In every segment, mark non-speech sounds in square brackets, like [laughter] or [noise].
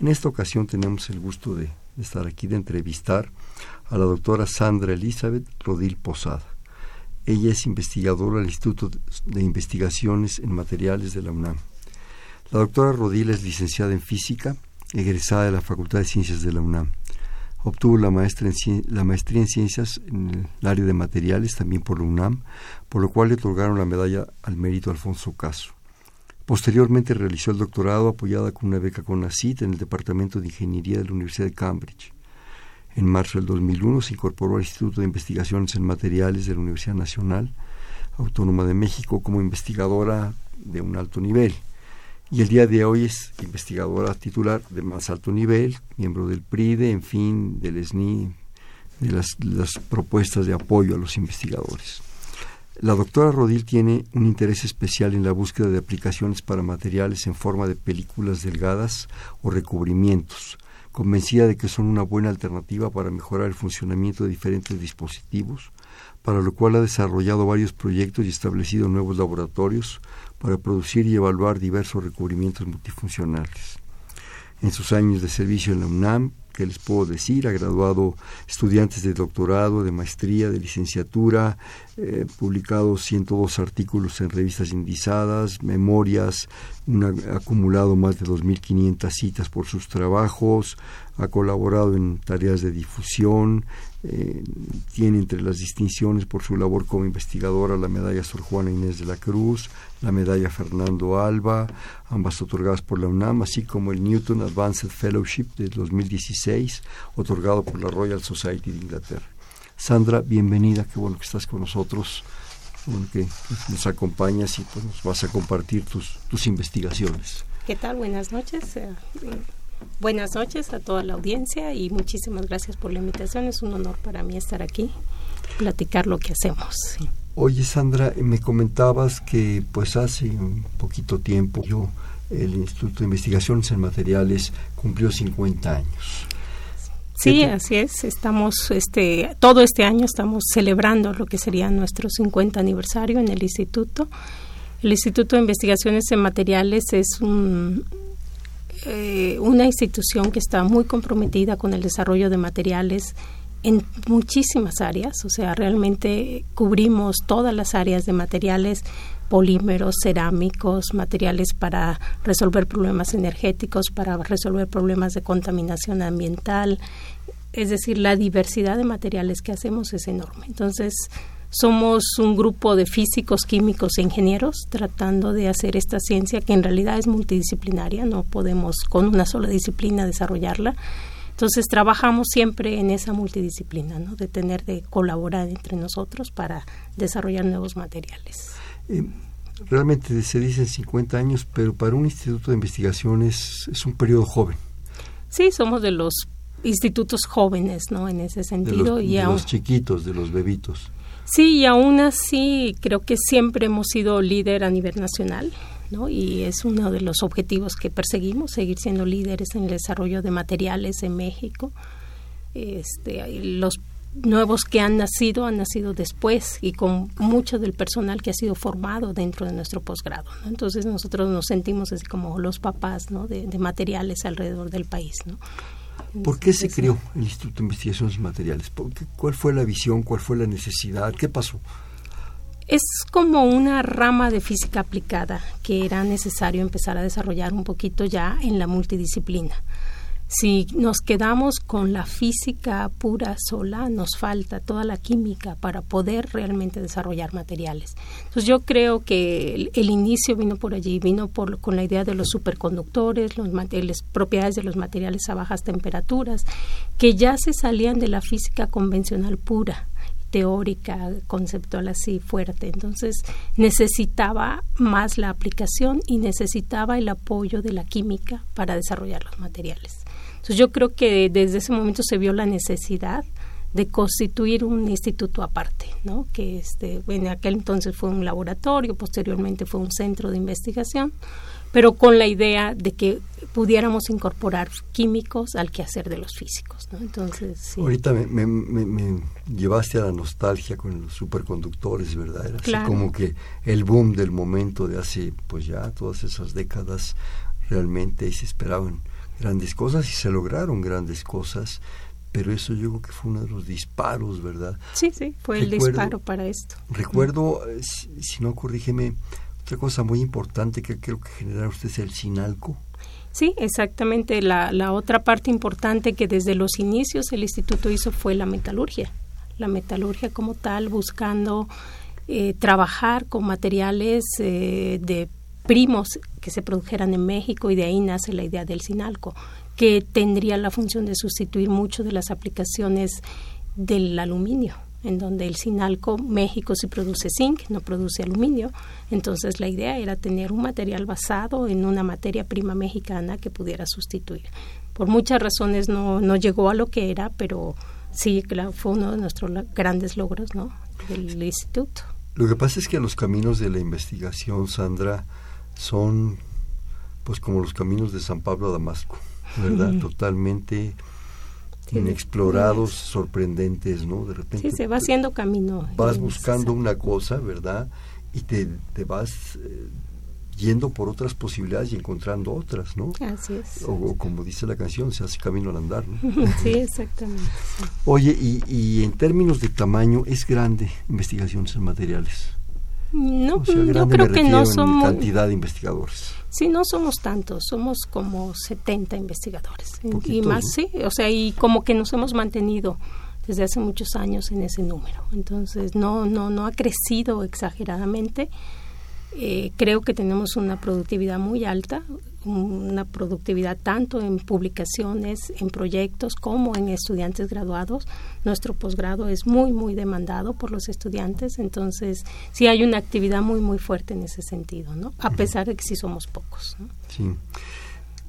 En esta ocasión tenemos el gusto de, estar aquí, de entrevistar a la doctora Sandra Elizabeth Rodil Posada. Ella es investigadora del Instituto de Investigaciones en Materiales de la UNAM. La doctora Rodil es licenciada en Física, egresada de la Facultad de Ciencias de la UNAM. Obtuvo la, la maestría en Ciencias en el área de materiales, también por la UNAM, por lo cual le otorgaron la medalla al mérito Alfonso Caso. Posteriormente realizó el doctorado apoyada con una beca con CIT en el Departamento de Ingeniería de la Universidad de Cambridge. En marzo del 2001 se incorporó al Instituto de Investigaciones en Materiales de la Universidad Nacional Autónoma de México como investigadora de un alto nivel y el día de hoy es investigadora titular de más alto nivel, miembro del PRIDE, en fin, del SNI, de las propuestas de apoyo a los investigadores. La doctora Rodil tiene un interés especial en la búsqueda de aplicaciones para materiales en forma de películas delgadas o recubrimientos, convencida de que son una buena alternativa para mejorar el funcionamiento de diferentes dispositivos, para lo cual ha desarrollado varios proyectos y establecido nuevos laboratorios para producir y evaluar diversos recubrimientos multifuncionales. En sus años de servicio en la UNAM, ¿qué les puedo decir? Ha graduado estudiantes de doctorado, de maestría, de licenciatura, eh, publicado 102 artículos en revistas indizadas, memorias, ha acumulado más de 2.500 citas por sus trabajos, ha colaborado en tareas de difusión, eh, tiene entre las distinciones por su labor como investigadora la medalla Sor Juana Inés de la Cruz, la medalla Fernando Alba, ambas otorgadas por la UNAM, así como el Newton Advanced Fellowship de 2016, otorgado por la Royal Society de Inglaterra. Sandra, bienvenida, qué bueno que estás con nosotros, bueno que nos acompañas y pues, nos vas a compartir tus, tus investigaciones. ¿Qué tal? Buenas noches. Eh, buenas noches a toda la audiencia y muchísimas gracias por la invitación. Es un honor para mí estar aquí, platicar lo que hacemos. Oye, Sandra, me comentabas que pues hace un poquito tiempo yo el Instituto de Investigaciones en Materiales cumplió 50 años. Sí, así es. Estamos, este, todo este año estamos celebrando lo que sería nuestro 50 aniversario en el instituto. El Instituto de Investigaciones en Materiales es un, eh, una institución que está muy comprometida con el desarrollo de materiales en muchísimas áreas, o sea, realmente cubrimos todas las áreas de materiales, polímeros, cerámicos, materiales para resolver problemas energéticos, para resolver problemas de contaminación ambiental, es decir, la diversidad de materiales que hacemos es enorme. Entonces, somos un grupo de físicos, químicos e ingenieros tratando de hacer esta ciencia que en realidad es multidisciplinaria, no podemos con una sola disciplina desarrollarla. Entonces trabajamos siempre en esa multidisciplina, ¿no? de tener de colaborar entre nosotros para desarrollar nuevos materiales. Eh, realmente se dicen 50 años, pero para un instituto de investigación es, es un periodo joven. Sí, somos de los institutos jóvenes, ¿no? En ese sentido. De los, y de los chiquitos, de los bebitos. Sí, y aún así creo que siempre hemos sido líder a nivel nacional, ¿no? Y es uno de los objetivos que perseguimos, seguir siendo líderes en el desarrollo de materiales en México. Este, los nuevos que han nacido han nacido después y con mucho del personal que ha sido formado dentro de nuestro posgrado. Entonces nosotros nos sentimos así como los papás ¿no? de, de materiales alrededor del país. ¿no? ¿Por qué se creó el Instituto de Investigaciones Materiales? ¿Cuál fue la visión? ¿Cuál fue la necesidad? ¿Qué pasó? Es como una rama de física aplicada que era necesario empezar a desarrollar un poquito ya en la multidisciplina. Si nos quedamos con la física pura sola, nos falta toda la química para poder realmente desarrollar materiales. Entonces yo creo que el, inicio vino por allí, vino por, con la idea de los superconductores, los materiales, propiedades de los materiales a bajas temperaturas, que ya se salían de la física convencional pura teórica, conceptual así fuerte. Entonces necesitaba más la aplicación y necesitaba el apoyo de la química para desarrollar los materiales. Entonces yo creo que desde ese momento se vio la necesidad de constituir un instituto aparte, ¿no? que este, en aquel entonces fue un laboratorio, posteriormente fue un centro de investigación, pero con la idea de que pudiéramos incorporar químicos al quehacer de los físicos. ¿no? Entonces, Ahorita me, llevaste a la nostalgia con los superconductores, ¿verdad? Era así como que el boom del momento de hace, pues ya, todas esas décadas, realmente se esperaban grandes cosas y se lograron grandes cosas pero eso yo creo que fue uno de los disparos, ¿verdad? Sí, sí, fue el disparo para esto. Recuerdo, eh, si, no corrígeme, otra cosa muy importante que creo que generaron ustedes el Sinalco. Sí, exactamente. La, la otra parte importante que desde los inicios el instituto hizo fue la metalurgia. La metalurgia como tal, buscando eh, trabajar con materiales eh, de primos que se produjeran en México y de ahí nace la idea del Sinalco que tendría la función de sustituir mucho de las aplicaciones del aluminio en donde el Sinalco México sí produce zinc, no produce aluminio. Entonces la idea era tener un material basado en una materia prima mexicana que pudiera sustituir. Por muchas razones no, no llegó a lo que era, pero sí fue uno de nuestros grandes logros ¿no? del instituto. Lo que pasa es que los caminos de la investigación, Sandra, son pues como los caminos de San Pablo a Damasco. ¿verdad? Totalmente inexplorados, sorprendentes, ¿no? De repente. Sí, se va haciendo camino. Vas buscando una cosa, ¿verdad? Y te, te vas eh, yendo por otras posibilidades y encontrando otras, ¿no? Así es. O, como dice la canción, se hace camino al andar, ¿no? [laughs] sí, exactamente. Oye, y, y en términos de tamaño, ¿es grande investigaciones en materiales? No, yo creo que no somos... cantidad de investigadores. Sí, no somos tantos, somos como 70 investigadores. y más, sí, o sea, y como que nos hemos mantenido desde hace muchos años en ese número. Entonces, no, no, no ha crecido exageradamente. Eh, creo que tenemos una productividad muy alta, una productividad tanto en publicaciones, en proyectos, como en estudiantes graduados. Nuestro posgrado es muy, muy demandado por los estudiantes, entonces sí hay una actividad muy, muy fuerte en ese sentido, ¿no? A pesar de que sí somos pocos. Sí.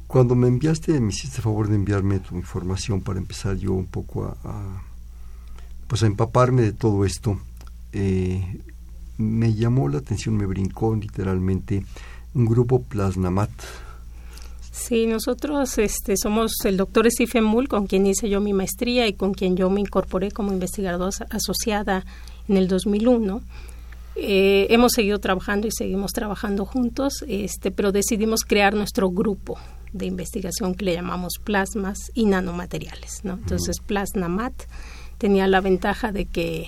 Cuando me enviaste, me hiciste favor de enviarme tu información para empezar yo un poco a, pues a empaparme de todo esto. Eh, me llamó la atención, me brincó literalmente un grupo Plasnamat. Sí, nosotros este, somos el doctor Stephen Mull, con quien hice yo mi maestría y con quien yo me incorporé como investigadora asociada en el 2001. Eh, hemos seguido trabajando y seguimos trabajando juntos, este, pero decidimos crear nuestro grupo de investigación que le llamamos plasmas y nanomateriales. ¿no? Entonces, Plasnamat tenía la ventaja de que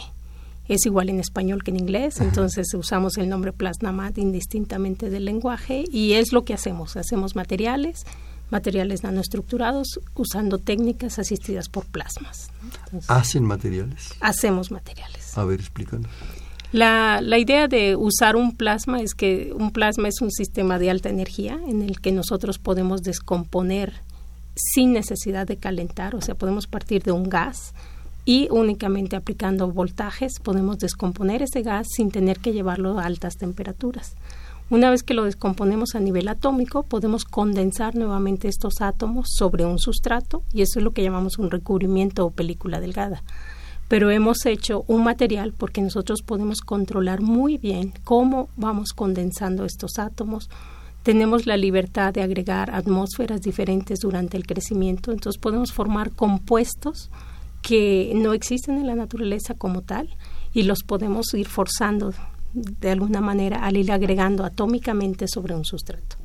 es igual en español que en inglés, entonces usamos el nombre Plasnamat indistintamente del lenguaje y es lo que hacemos, hacemos materiales, materiales nanoestructurados usando técnicas asistidas por plasmas. ¿Hacen materiales? Hacemos materiales. A ver, explícanos. La, la, idea de usar un plasma es que un plasma es un sistema de alta energía en el que nosotros podemos descomponer sin necesidad de calentar, o sea, podemos partir de un gas, y únicamente aplicando voltajes podemos descomponer ese gas sin tener que llevarlo a altas temperaturas. Una vez que lo descomponemos a nivel atómico, podemos condensar nuevamente estos átomos sobre un sustrato y eso es lo que llamamos un recubrimiento o película delgada. Pero hemos hecho un material porque nosotros podemos controlar muy bien cómo vamos condensando estos átomos. Tenemos la libertad de agregar atmósferas diferentes durante el crecimiento, entonces podemos formar compuestos que no existen en la naturaleza como tal y los podemos ir forzando de alguna manera al ir agregando atómicamente sobre un sustrato.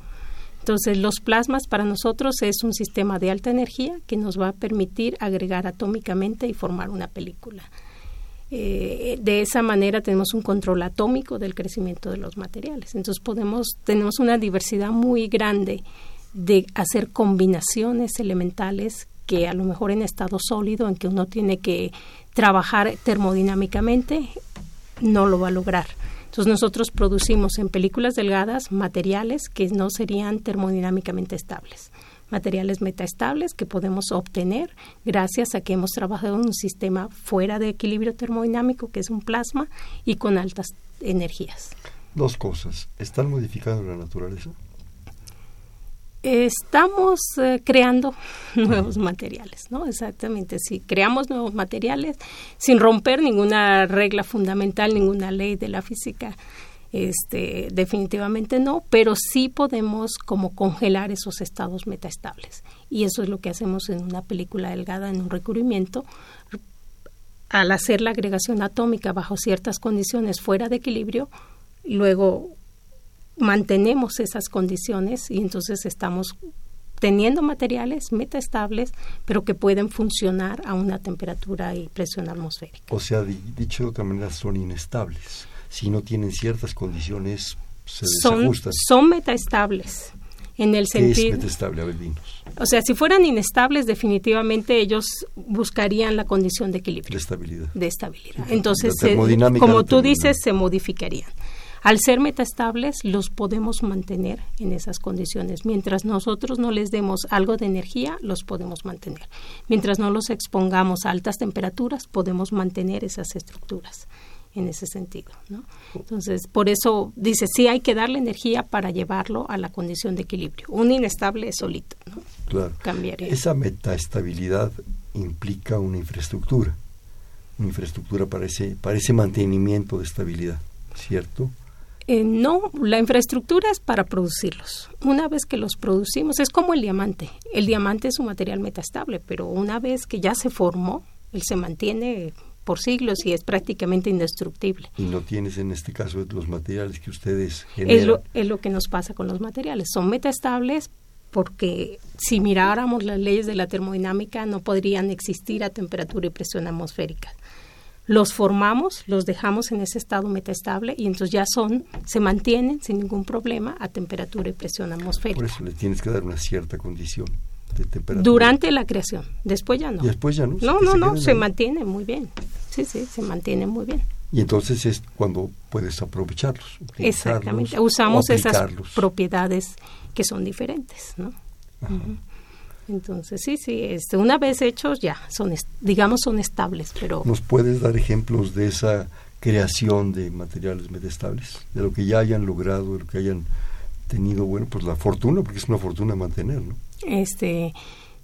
Entonces, los plasmas para nosotros es un sistema de alta energía que nos va a permitir agregar atómicamente y formar una película. Eh, de esa manera tenemos un control atómico del crecimiento de los materiales. Entonces podemos, tenemos una diversidad muy grande de hacer combinaciones elementales que a lo mejor en estado sólido, en que uno tiene que trabajar termodinámicamente, no lo va a lograr. Entonces nosotros producimos en películas delgadas materiales que no serían termodinámicamente estables, materiales metaestables que podemos obtener gracias a que hemos trabajado en un sistema fuera de equilibrio termodinámico, que es un plasma, y con altas energías. Dos cosas. ¿Están modificados en la naturaleza? Estamos eh, creando [laughs] nuevos materiales, ¿no? Exactamente, sí, creamos nuevos materiales sin romper ninguna regla fundamental, ninguna ley de la física. Este, definitivamente no, pero sí podemos como congelar esos estados metaestables. Y eso es lo que hacemos en una película delgada, en un recubrimiento. Al hacer la agregación atómica bajo ciertas condiciones fuera de equilibrio, luego mantenemos esas condiciones y entonces estamos teniendo materiales metaestables, pero que pueden funcionar a una temperatura y presión atmosférica. O sea, dicho de otra manera, son inestables. Si no tienen ciertas condiciones, se son, Son metaestables. En el ¿Qué sentido, es metaestable? A ver, O sea, si fueran inestables, definitivamente ellos buscarían la condición de equilibrio. De estabilidad. De estabilidad. Entonces, como tú dices, se modificarían. Al ser metaestables, los podemos mantener en esas condiciones. Mientras nosotros no les demos algo de energía, los podemos mantener. Mientras no los expongamos a altas temperaturas, podemos mantener esas estructuras en ese sentido. ¿no? Entonces, por eso dice, sí hay que darle energía para llevarlo a la condición de equilibrio. Un inestable es solito. ¿no? Claro. Cambiaría. Esa metaestabilidad implica una infraestructura, una infraestructura para ese, para ese mantenimiento de estabilidad, ¿cierto? Eh, no, la infraestructura es para producirlos. Una vez que los producimos, es como el diamante. El diamante es un material metastable, pero una vez que ya se formó, él se mantiene por siglos y es prácticamente indestructible. Y no tienes en este caso los materiales que ustedes generan. Es lo, es lo que nos pasa con los materiales. Son metaestables porque si miráramos las leyes de la termodinámica no podrían existir a temperatura y presión atmosférica los formamos, los dejamos en ese estado metaestable y entonces ya son, se mantienen sin ningún problema a temperatura y presión atmosférica. Por eso le tienes que dar una cierta condición de temperatura. Durante la creación, después ya no. después ya no. No, no, no, se mantiene muy bien. Sí, sí, se mantiene muy bien. Y entonces es cuando puedes aprovecharlos. Exactamente, usamos esas propiedades que son diferentes, ¿no? Entonces, sí, sí, este, una vez hechos ya, son, digamos, son estables, pero... ¿Nos puedes dar ejemplos de esa creación de materiales metestables? De lo que ya hayan logrado, de lo que hayan tenido, bueno, pues la fortuna, porque es una fortuna mantener, ¿no? Este,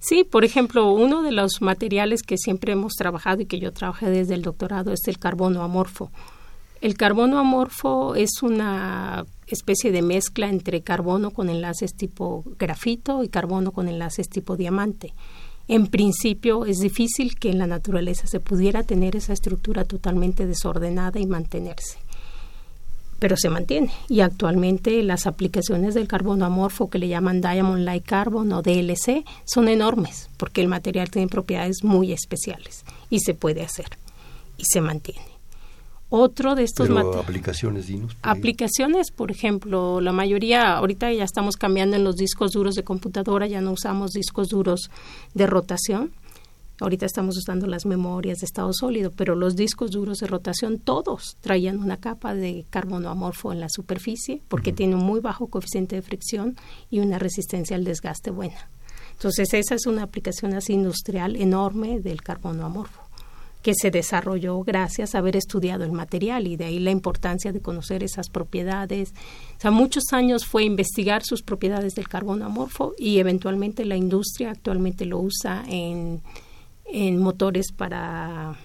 sí, por ejemplo, uno de los materiales que siempre hemos trabajado y que yo trabajé desde el doctorado es el carbono amorfo. El carbono amorfo es una especie de mezcla entre carbono con enlaces tipo grafito y carbono con enlaces tipo diamante. En principio es difícil que en la naturaleza se pudiera tener esa estructura totalmente desordenada y mantenerse. Pero se mantiene y actualmente las aplicaciones del carbono amorfo que le llaman Diamond Light Carbon o DLC son enormes porque el material tiene propiedades muy especiales y se puede hacer y se mantiene. Otro de estos Pero aplicaciones, dinos. Aplicaciones, por ejemplo, la mayoría, ahorita ya estamos cambiando en los discos duros de computadora, ya no usamos discos duros de rotación. Ahorita estamos usando las memorias de estado sólido, pero los discos duros de rotación todos traían una capa de carbono amorfo en la superficie porque tiene un muy bajo coeficiente de fricción y una resistencia al desgaste buena. Entonces esa es una aplicación así industrial enorme del carbono amorfo que se desarrolló gracias a haber estudiado el material y de ahí la importancia de conocer esas propiedades. O sea, muchos años fue investigar sus propiedades del carbono amorfo y eventualmente la industria actualmente lo usa en, en motores para,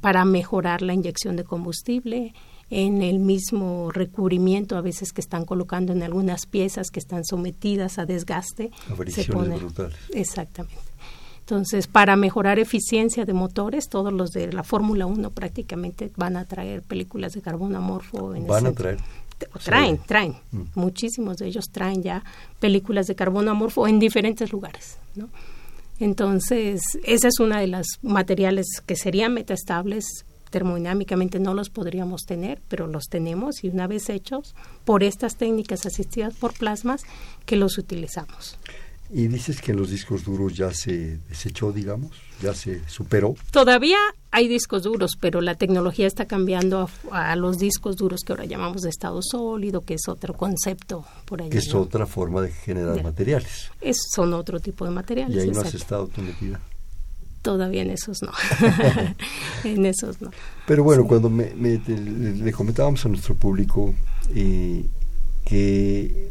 para mejorar la inyección de combustible, en el mismo recubrimiento a veces que están colocando en algunas piezas que están sometidas a desgaste. se pone, Exactamente. Entonces, para mejorar eficiencia de motores, todos los de la Fórmula 1 prácticamente van a traer películas de carbono amorfo. En van a traer. Traen, traen. Mm. Muchísimos de ellos traen ya películas de carbono amorfo en diferentes lugares. ¿no? Entonces, esa es una de las materiales que serían metaestables. Termodinámicamente no los podríamos tener, pero los tenemos y una vez hechos por estas técnicas asistidas por plasmas que los utilizamos. Y dices que los discos duros ya se desechó, digamos, ya se superó. Todavía hay discos duros, pero la tecnología está cambiando a, los discos duros que ahora llamamos de estado sólido, que es otro concepto por ahí. Que es otra forma de generar materiales. Es, son otro tipo de materiales. Y ahí no has estado tú metida. Todavía en esos no. [laughs] [laughs] en esos no. Pero bueno, cuando me, le, comentábamos a nuestro público eh, que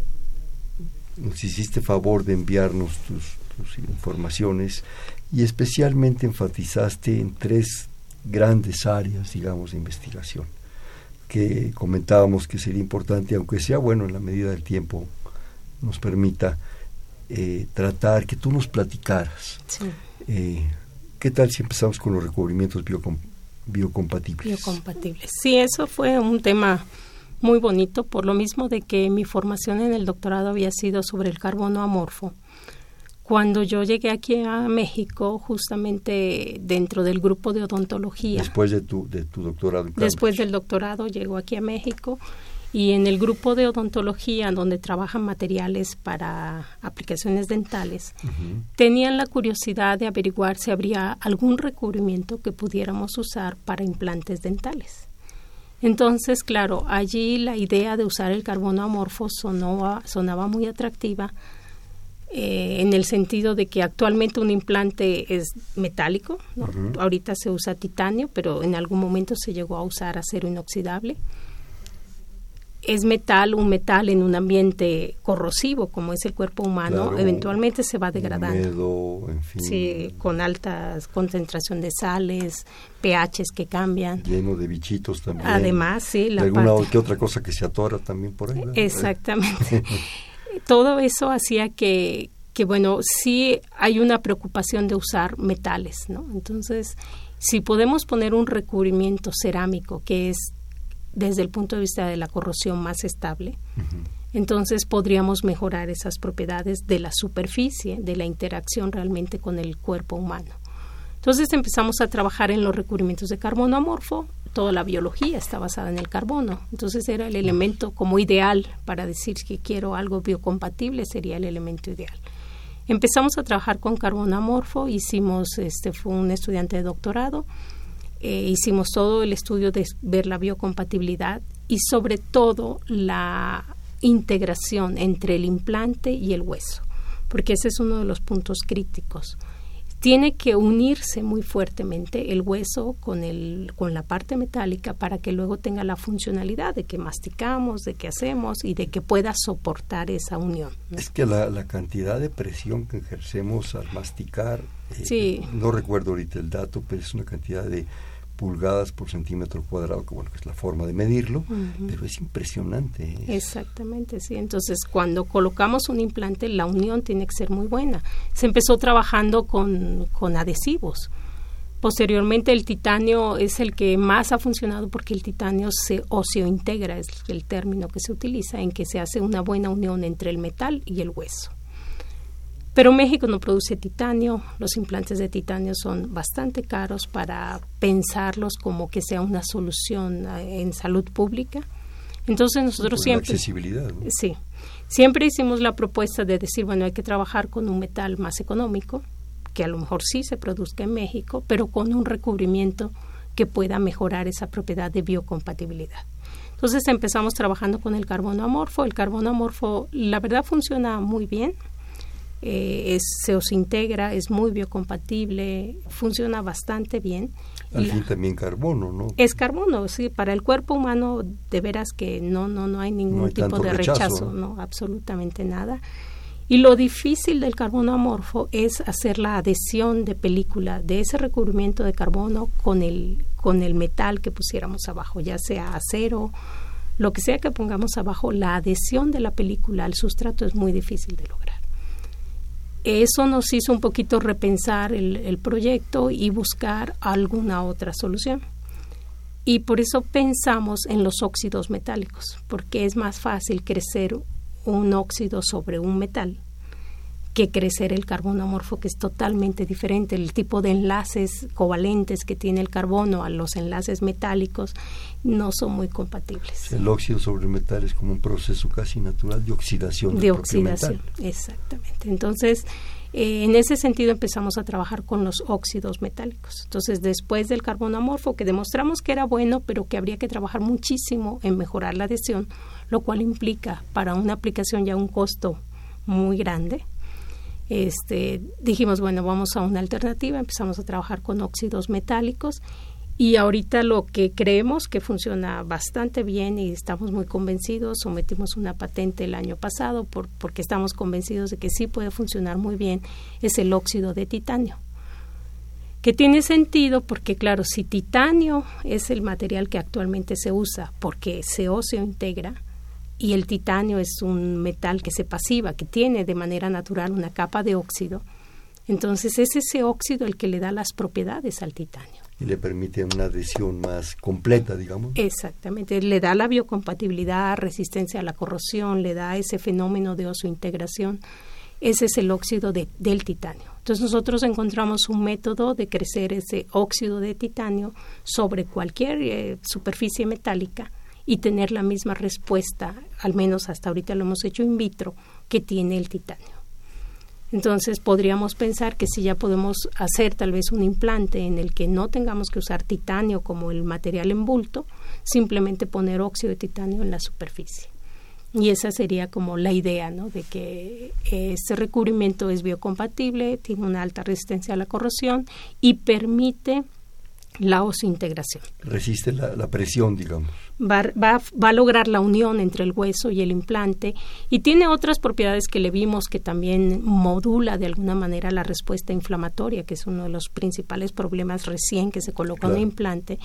nos hiciste favor de enviarnos tus, informaciones y especialmente enfatizaste en tres grandes áreas, digamos, de investigación que comentábamos que sería importante, aunque sea bueno en la medida del tiempo nos permita eh, tratar, que tú nos platicaras. Eh, ¿Qué tal si empezamos con los recubrimientos biocompatibles? Biocompatibles. Sí, eso fue un tema muy bonito, por lo mismo de que mi formación en el doctorado había sido sobre el carbono amorfo. Cuando yo llegué aquí a México, justamente dentro del grupo de odontología. Después de tu, de tu doctorado. después del doctorado, llego aquí a México y en el grupo de odontología, donde trabajan materiales para aplicaciones dentales, tenían la curiosidad de averiguar si habría algún recubrimiento que pudiéramos usar para implantes dentales. Entonces, claro, allí la idea de usar el carbono amorfo sonaba, sonaba muy atractiva eh, en el sentido de que actualmente un implante es metálico, ahorita se usa titanio, pero en algún momento se llegó a usar acero inoxidable es metal, un metal en un ambiente corrosivo como es el cuerpo humano, eventualmente se va degradando. Sí, con altas concentración de sales, pHs que cambian. Lleno de bichitos también. Además, sí, la alguna que otra cosa que se atora también por ahí. Exactamente. [laughs] Todo eso hacía que, que, bueno, sí hay una preocupación de usar metales, ¿no? Entonces, si podemos poner un recubrimiento cerámico que es desde el punto de vista de la corrosión más estable, entonces podríamos mejorar esas propiedades de la superficie, de la interacción realmente con el cuerpo humano. Entonces empezamos a trabajar en los recubrimientos de carbono amorfo, toda la biología está basada en el carbono, entonces era el elemento como ideal para decir que quiero algo biocompatible, sería el elemento ideal. Empezamos a trabajar con carbono amorfo, hicimos, este fue un estudiante de doctorado, eh, hicimos todo el estudio de ver la biocompatibilidad y sobre todo la integración entre el implante y el hueso, porque ese es uno de los puntos críticos. Tiene que unirse muy fuertemente el hueso con, el, con la parte metálica para que luego tenga la funcionalidad de que masticamos, de que hacemos y de que pueda soportar esa unión. Es que la, la, cantidad de presión que ejercemos al masticar, eh, no recuerdo ahorita el dato, pero es una cantidad de pulgadas por centímetro cuadrado, que bueno, que es la forma de medirlo, pero es impresionante. Exactamente, sí. Entonces, cuando colocamos un implante, la unión tiene que ser muy buena. Se empezó trabajando con, con adhesivos. Posteriormente, el titanio es el que más ha funcionado porque el titanio se integra es el término que se utiliza, en que se hace una buena unión entre el metal y el hueso. Pero México no produce titanio, los implantes de titanio son bastante caros para pensarlos como que sea una solución eh, en salud pública. Entonces nosotros siempre... accesibilidad. Sí, siempre hicimos la propuesta de decir, bueno, hay que trabajar con un metal más económico, que a lo mejor sí se produzca en México, pero con un recubrimiento que pueda mejorar esa propiedad de biocompatibilidad. Entonces empezamos trabajando con el carbono amorfo. El carbono amorfo, la verdad, funciona muy bien eh, se os integra, es muy biocompatible, funciona bastante bien. Al fin también carbono, ¿no? Es carbono, sí, para el cuerpo humano de veras que no, no, no hay ningún tipo de rechazo, ¿no? absolutamente nada. Y lo difícil del carbono amorfo es hacer la adhesión de película de ese recubrimiento de carbono con el, con el metal que pusiéramos abajo, ya sea acero, lo que sea que pongamos abajo, la adhesión de la película al sustrato es muy difícil de lograr eso nos hizo un poquito repensar el, proyecto y buscar alguna otra solución. Y por eso pensamos en los óxidos metálicos, porque es más fácil crecer un óxido sobre un metal que crecer el carbono amorfo, que es totalmente diferente. El tipo de enlaces covalentes que tiene el carbono a los enlaces metálicos no son muy compatibles. El óxido sobre metal es como un proceso casi natural de oxidación. De oxidación, exactamente. Entonces, eh, en ese sentido empezamos a trabajar con los óxidos metálicos. Entonces, después del carbono amorfo, que demostramos que era bueno, pero que habría que trabajar muchísimo en mejorar la adhesión, lo cual implica para una aplicación ya un costo muy grande, este, dijimos, bueno, vamos a una alternativa, empezamos a trabajar con óxidos metálicos Y ahorita lo que creemos que funciona bastante bien y estamos muy convencidos, sometimos una patente el año pasado por, porque estamos convencidos de que sí puede funcionar muy bien, es el óxido de titanio. Que tiene sentido porque, claro, si titanio es el material que actualmente se usa porque ese óxido integra, y el titanio es un metal que se pasiva, que tiene de manera natural una capa de óxido, entonces es ese óxido el que le da las propiedades al titanio. Y le permite una adhesión más completa, digamos. Exactamente, le da la biocompatibilidad, resistencia a la corrosión, le da ese fenómeno de integración. Ese es el óxido de, del titanio. Entonces nosotros encontramos un método de crecer ese óxido de titanio sobre cualquier eh, superficie metálica y tener la misma respuesta, al menos hasta ahorita lo hemos hecho in vitro, que tiene el titanio. Entonces podríamos pensar que si ya podemos hacer tal vez un implante en el que no tengamos que usar titanio como el material en bulto, simplemente poner óxido de titanio en la superficie. Y esa sería como la idea, ¿no? De que ese recubrimiento es biocompatible, tiene una alta resistencia a la corrosión y permite la osintegración. Resiste la, presión, digamos. Va, va, va, a lograr la unión entre el hueso y el implante y tiene otras propiedades que le vimos que también modula de alguna manera la respuesta inflamatoria, que es uno de los principales problemas recién que se coloca un implante.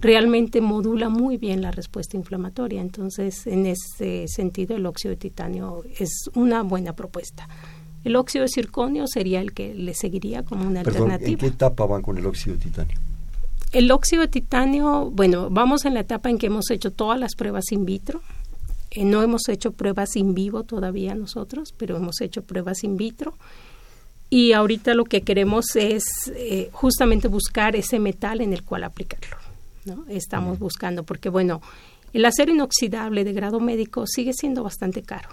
Realmente modula muy bien la respuesta inflamatoria. Entonces, en ese sentido, el óxido de titanio es una buena propuesta. El óxido de circonio sería el que le seguiría como una alternativa. ¿En qué etapa van con el óxido de titanio? El óxido de titanio, bueno, vamos en la etapa en que hemos hecho todas las pruebas in vitro. Eh, no hemos hecho pruebas in vivo todavía nosotros, pero hemos hecho pruebas in vitro. Y ahorita lo que queremos es eh, justamente buscar ese metal en el cual aplicarlo. ¿no? Estamos buscando, porque bueno, el acero inoxidable de grado médico sigue siendo bastante caro.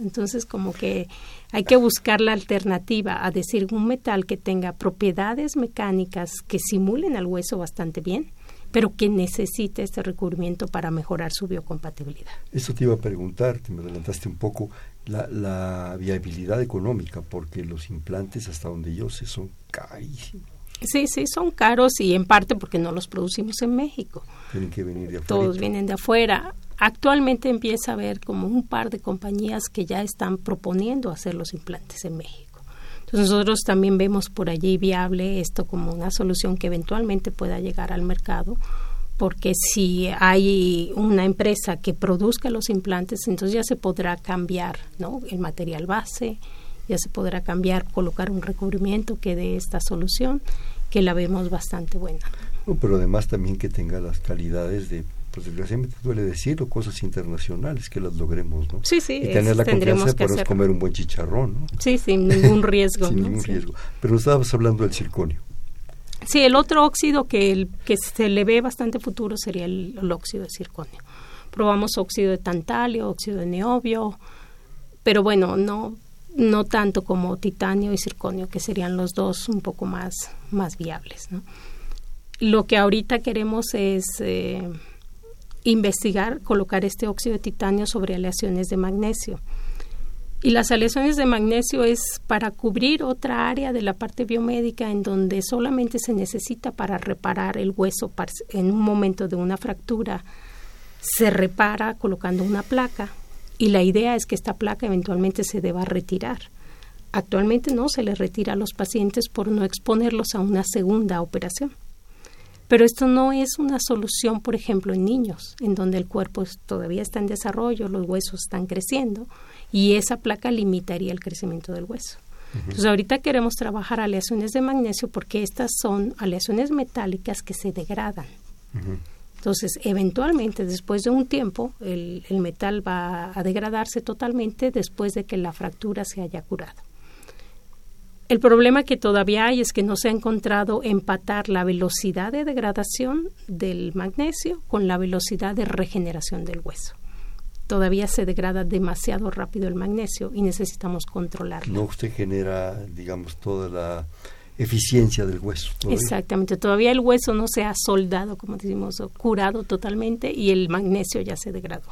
Entonces, como que hay que buscar la alternativa a decir un metal que tenga propiedades mecánicas que simulen al hueso bastante bien, pero que necesite este recubrimiento para mejorar su biocompatibilidad. Eso te iba a preguntar, te me adelantaste un poco, la, la viabilidad económica, porque los implantes, hasta donde yo sé, son carísimos. Sí, sí, son caros y en parte porque no los producimos en México. Tienen que venir de afuera. Todos vienen de afuera. Actualmente empieza a haber como un par de compañías que ya están proponiendo hacer los implantes en México. Entonces nosotros también vemos por allí viable esto como una solución que eventualmente pueda llegar al mercado, porque si hay una empresa que produzca los implantes, entonces ya se podrá cambiar ¿no? el material base, ya se podrá cambiar, colocar un recubrimiento que dé esta solución, que la vemos bastante buena. pero además también que tenga las calidades de pues desgraciadamente duele decirlo, cosas internacionales, que las logremos, ¿no? Sí, sí. Y tener la confianza de poder comer un buen chicharrón, ¿no? Sí, sin ningún riesgo. [laughs] sin ningún riesgo. Pero estabas hablando del circonio. Sí, el otro óxido que, el, que se le ve bastante futuro sería el, óxido de circonio. Probamos óxido de tantalio, óxido de niobio, pero bueno, no no tanto como titanio y circonio, que serían los dos un poco más, más viables. ¿no? Lo que ahorita queremos es eh, investigar, colocar este óxido de titanio sobre aleaciones de magnesio. Y las aleaciones de magnesio es para cubrir otra área de la parte biomédica en donde solamente se necesita para reparar el hueso en un momento de una fractura. Se repara colocando una placa y la idea es que esta placa eventualmente se deba retirar. Actualmente no se le retira a los pacientes por no exponerlos a una segunda operación. Pero esto no es una solución, por ejemplo, en niños, en donde el cuerpo todavía está en desarrollo, los huesos están creciendo y esa placa limitaría el crecimiento del hueso. Entonces, ahorita queremos trabajar aleaciones de magnesio porque estas son aleaciones metálicas que se degradan. Entonces, eventualmente, después de un tiempo, el, el metal va a degradarse totalmente después de que la fractura se haya curado. El problema que todavía hay es que no se ha encontrado empatar la velocidad de degradación del magnesio con la velocidad de regeneración del hueso. Todavía se degrada demasiado rápido el magnesio y necesitamos controlarlo. No usted genera, digamos, toda la eficiencia del hueso. Exactamente, todavía el hueso no se ha soldado, como decimos, o curado totalmente y el magnesio ya se degradó.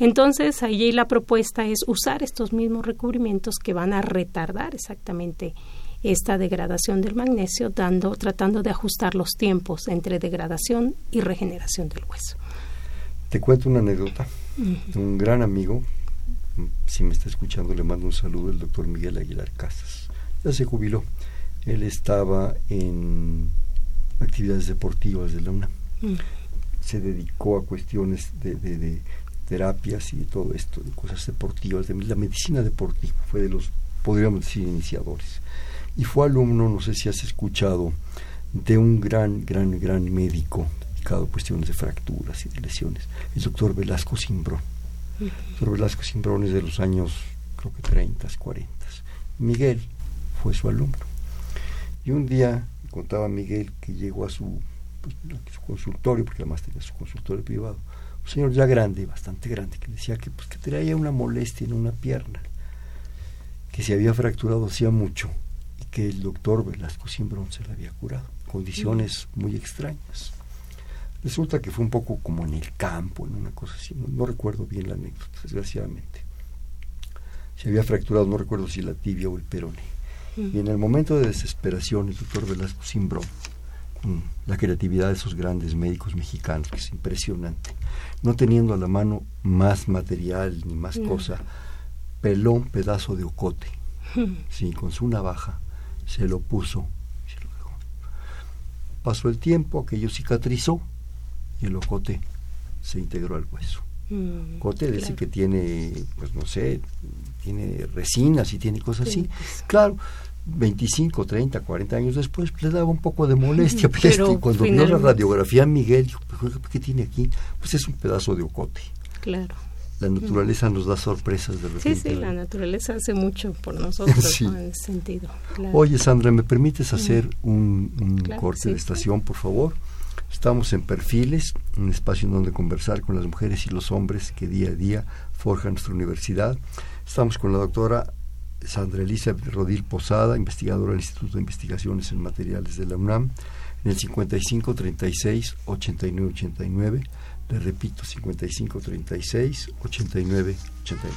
Entonces, allí la propuesta es usar estos mismos recubrimientos que van a retardar exactamente esta degradación del magnesio, dando, tratando de ajustar los tiempos entre degradación y regeneración del hueso. Te cuento una anécdota. Un gran amigo, si me está escuchando, le mando un saludo, el doctor Miguel Aguilar Casas. Ya se jubiló. Él estaba en actividades deportivas de la UNAM. Se dedicó a cuestiones de, de, terapias y todo esto, de cosas deportivas, de la medicina deportiva. Fue de los, podríamos decir, iniciadores. Y fue alumno, no sé si has escuchado, de un gran, gran, gran médico dedicado a cuestiones de fracturas y de lesiones, el doctor Velasco Simbrón. El doctor Velasco Simbrón es de los años, creo que 30, 40. Miguel fue su alumno. Y un día contaba Miguel que llegó a su, pues, su consultorio, porque además tenía su consultorio privado, un señor ya grande, bastante grande, que decía que, pues, que traía una molestia en una pierna, que se había fracturado hacía mucho y que el doctor Velasco Simbrón se la había curado, condiciones muy extrañas. Resulta que fue un poco como en el campo, en una cosa así, no, recuerdo bien la anécdota, desgraciadamente. Se había fracturado, no recuerdo si la tibia o el peroné. Y en el momento de desesperación, el doctor Velasco Simbrón, la creatividad de esos grandes médicos mexicanos, que es impresionante, no teniendo a la mano más material ni más cosa, peló un pedazo de ocote, [laughs] sí, con su navaja, se lo puso y se lo dejó. Pasó el tiempo, aquello cicatrizó y el ocote se integró al hueso. Mm, ocote decir que tiene, pues no sé, tiene resinas y tiene cosas así. Pues. Claro, 25, 30, 40 años después le daba un poco de molestia. Pero este, cuando vio la radiografía Miguel, dijo, ¿qué tiene aquí? Pues es un pedazo de ocote. Claro. La naturaleza nos da sorpresas de repente. Sí, sí, la naturaleza hace mucho por nosotros [laughs] en ese sentido. Oye, Sandra, ¿me permites hacer un, corte de estación, por favor? Estamos en Perfiles, un espacio en donde conversar con las mujeres y los hombres que día a día forjan nuestra universidad. Estamos con la doctora Sandra Elisa Rodil Posada, investigadora del Instituto de Investigaciones en Materiales de la UNAM, en el 55 36 89 89. Le repito, 55 36 89 89.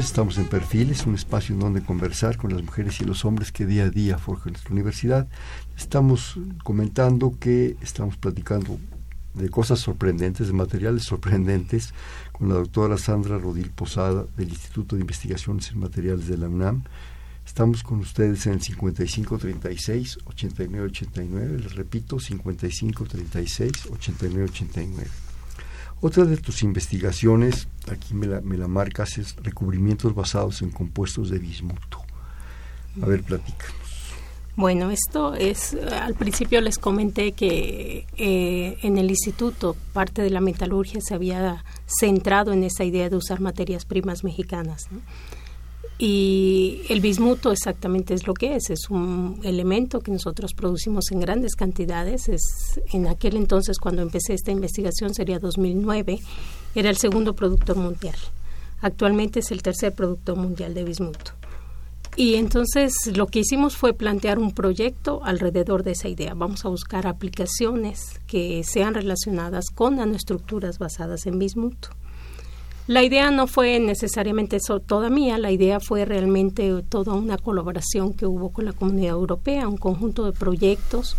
Estamos en Perfiles, un espacio en donde conversar con las mujeres y los hombres que día a día forjan nuestra universidad. Estamos comentando que estamos platicando de cosas sorprendentes, de materiales sorprendentes, con la doctora Sandra Rodil Posada del Instituto de Investigaciones en Materiales de la UNAM. Estamos con ustedes en el 5536 8989, les repito, 5536 8989. Otra de tus investigaciones, aquí me la, me la marcas, es recubrimientos basados en compuestos de bismuto. A ver, platícanos. Bueno, esto es, al principio les comenté que eh, en el instituto parte de la metalurgia se había centrado en esa idea de usar materias primas mexicanas. ¿no? Y el bismuto exactamente es lo que es, es un elemento que nosotros producimos en grandes cantidades. Es, en aquel entonces, cuando empecé esta investigación, sería 2009, era el segundo productor mundial. Actualmente es el tercer productor mundial de bismuto. Y entonces lo que hicimos fue plantear un proyecto alrededor de esa idea. Vamos a buscar aplicaciones que sean relacionadas con nanoestructuras basadas en bismuto. La idea no fue necesariamente eso, toda mía, la idea fue realmente toda una colaboración que hubo con la comunidad europea, un conjunto de proyectos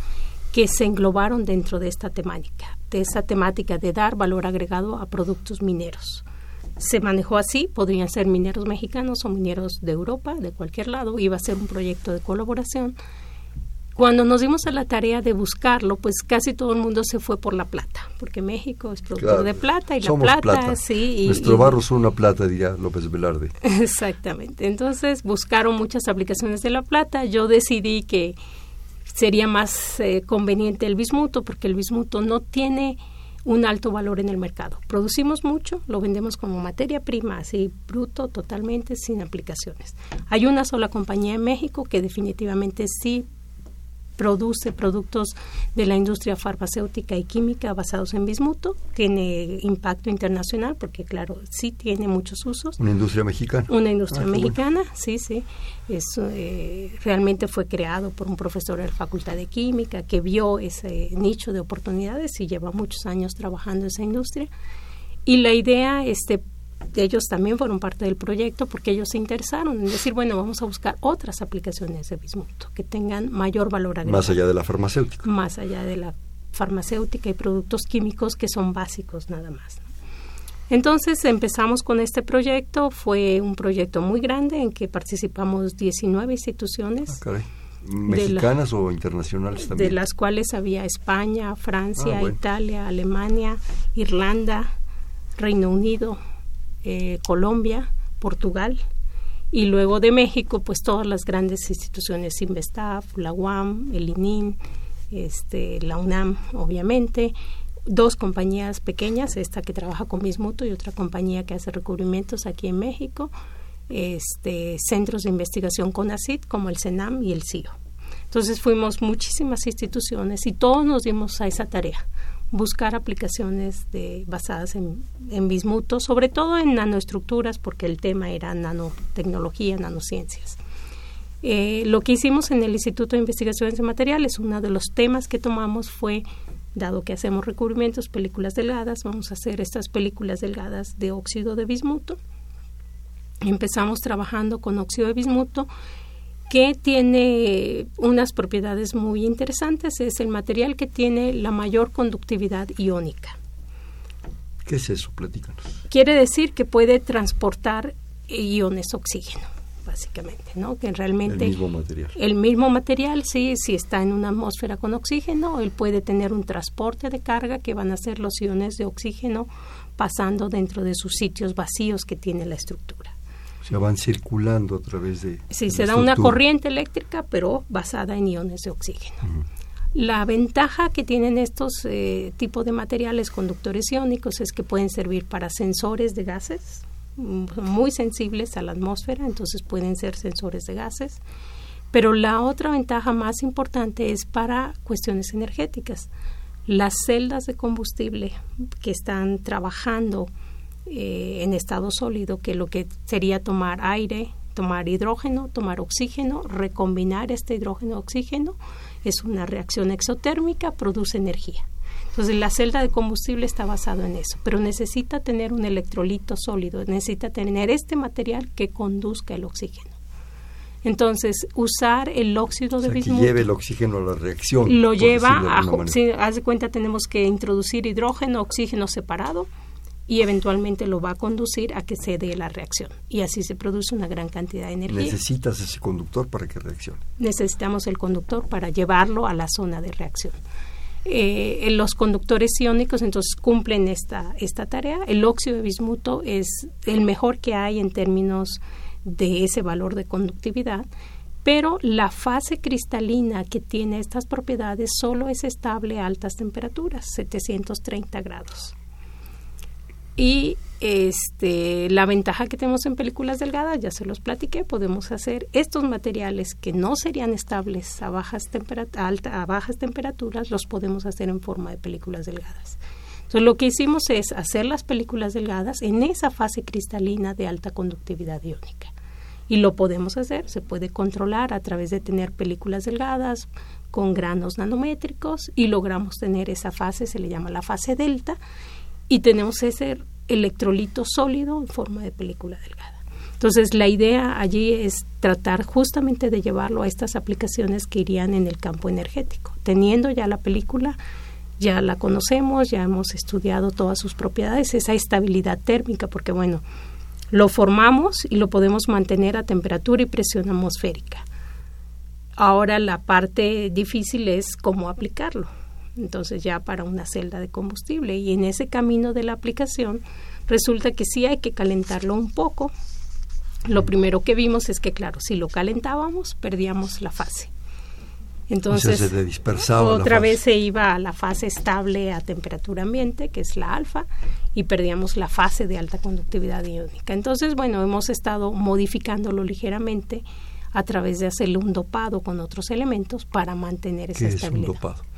que se englobaron dentro de esta temática, de esa temática de dar valor agregado a productos mineros. Se manejó así, podrían ser mineros mexicanos o mineros de Europa, de cualquier lado, iba a ser un proyecto de colaboración cuando nos dimos a la tarea de buscarlo, pues casi todo el mundo se fue por la plata, porque México es productor de plata y la plata, sí. Nuestro barro es una plata, diría López Velarde. [laughs] Exactamente. Entonces buscaron muchas aplicaciones de la plata. Yo decidí que sería más eh, conveniente el bismuto porque el bismuto no tiene un alto valor en el mercado. Producimos mucho, lo vendemos como materia prima, así bruto, totalmente, sin aplicaciones. Hay una sola compañía en México que definitivamente sí produce productos de la industria farmacéutica y química basados en bismuto. Tiene impacto internacional porque, claro, sí tiene muchos usos. ¿Una industria mexicana? Una industria ah, mexicana, sí, sí. Eso eh, realmente fue creado por un profesor de la Facultad de Química que vio ese nicho de oportunidades y lleva muchos años trabajando en esa industria. Y la idea, este, ellos también fueron parte del proyecto porque ellos se interesaron en decir, bueno, vamos a buscar otras aplicaciones de bismuto que tengan mayor valor agregado. Más allá de la farmacéutica. Más allá de la farmacéutica y productos químicos que son básicos nada más. Entonces empezamos con este proyecto, fue un proyecto muy grande en que participamos 19 instituciones. Ah, ¿Mexicanas o internacionales también? De las cuales había España, Francia, ah, Italia, Alemania, Irlanda, Reino Unido, eh, Colombia, Portugal y luego de México, pues todas las grandes instituciones, Investaf, la UAM, el ININ, este, la UNAM, obviamente, dos compañías pequeñas, esta que trabaja con Bismuto y otra compañía que hace recubrimientos aquí en México, este, centros de investigación con ACID como el CENAM y el CIO. Entonces fuimos muchísimas instituciones y todos nos dimos a esa tarea, buscar aplicaciones de, basadas en, bismuto, sobre todo en nanoestructuras, porque el tema era nanotecnología, nanociencias. Eh, lo que hicimos en el Instituto de Investigaciones de Materiales, uno de los temas que tomamos fue, dado que hacemos recubrimientos, películas delgadas, vamos a hacer estas películas delgadas de óxido de bismuto. Empezamos trabajando con óxido de bismuto que tiene unas propiedades muy interesantes. Es el material que tiene la mayor conductividad iónica. ¿Qué es eso? Platícanos. Quiere decir que puede transportar iones oxígeno, básicamente, ¿no? Que realmente... El mismo material. El mismo material, sí, si está en una atmósfera con oxígeno, él puede tener un transporte de carga que van a ser los iones de oxígeno pasando dentro de sus sitios vacíos que tiene la estructura. O sea, van circulando a través de... Sí, se da una corriente eléctrica, pero basada en iones de oxígeno. La ventaja que tienen estos eh, tipos de materiales conductores iónicos es que pueden servir para sensores de gases, mm, muy sensibles a la atmósfera, entonces pueden ser sensores de gases. Pero la otra ventaja más importante es para cuestiones energéticas. Las celdas de combustible que están trabajando eh, en estado sólido, que lo que sería tomar aire, tomar hidrógeno, tomar oxígeno, recombinar este hidrógeno-oxígeno, es una reacción exotérmica, produce energía. Entonces la celda de combustible está basado en eso, pero necesita tener un electrolito sólido, necesita tener este material que conduzca el oxígeno. Entonces, usar el óxido de bismuto. Que lleve el oxígeno a la reacción. Lo lleva a. Si haz de cuenta, tenemos que introducir hidrógeno, oxígeno separado y eventualmente lo va a conducir a que se dé la reacción y así se produce una gran cantidad de energía. Necesitas ese conductor para que reaccione. Necesitamos el conductor para llevarlo a la zona de reacción. Eh, los conductores iónicos entonces cumplen esta, esta tarea. El óxido de bismuto es el mejor que hay en términos de ese valor de conductividad, pero la fase cristalina que tiene estas propiedades solo es estable a altas temperaturas, 730 grados. Y este, la ventaja que tenemos en películas delgadas, ya se los platiqué, podemos hacer estos materiales que no serían estables a bajas, a bajas temperaturas, los podemos hacer en forma de películas delgadas. Entonces, lo que hicimos es hacer las películas delgadas en esa fase cristalina de alta conductividad iónica. Y lo podemos hacer, se puede controlar a través de tener películas delgadas con granos nanométricos y logramos tener esa fase, se le llama la fase delta, y tenemos ese electrolito sólido en forma de película delgada. Entonces, la idea allí es tratar justamente de llevarlo a estas aplicaciones que irían en el campo energético. Teniendo ya la película, ya la conocemos, ya hemos estudiado todas sus propiedades, esa estabilidad térmica, porque bueno, lo formamos y lo podemos mantener a temperatura y presión atmosférica. Ahora la parte difícil es cómo aplicarlo entonces ya para una celda de combustible. Y en ese camino de la aplicación resulta que sí hay que calentarlo un poco. Lo primero que vimos es que, claro, si lo calentábamos, perdíamos la fase. Entonces, se dispersaba otra vez se iba a la fase estable a temperatura ambiente, que es la alfa, y perdíamos la fase de alta conductividad iónica. Entonces, bueno, hemos estado modificándolo ligeramente a través de hacerle un dopado con otros elementos para mantener esa ¿Qué estabilidad. Es un dopado?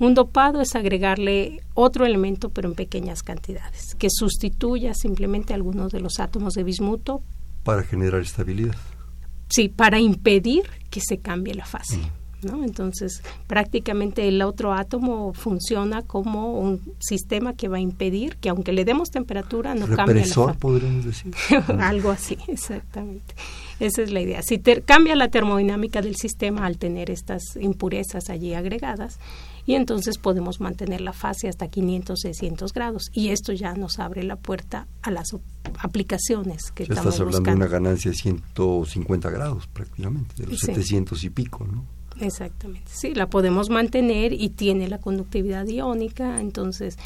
Un dopado es agregarle otro elemento, pero en pequeñas cantidades, que sustituya simplemente algunos de los átomos de bismuto. Para generar estabilidad. Sí, para impedir que se cambie la fase. Mm. ¿no? Entonces, prácticamente el otro átomo funciona como un sistema que va a impedir que aunque le demos temperatura no cambie la fase. podríamos decir. [laughs] Algo así, exactamente. Esa es la idea. Si cambia la termodinámica del sistema al tener estas impurezas allí agregadas, y entonces podemos mantener la fase hasta 500, 600 grados y esto ya nos abre la puerta a las aplicaciones que estamos estás hablando de una ganancia de 150 grados prácticamente, de los 700 y pico, ¿no? Exactamente, sí, la podemos mantener y tiene la conductividad iónica, entonces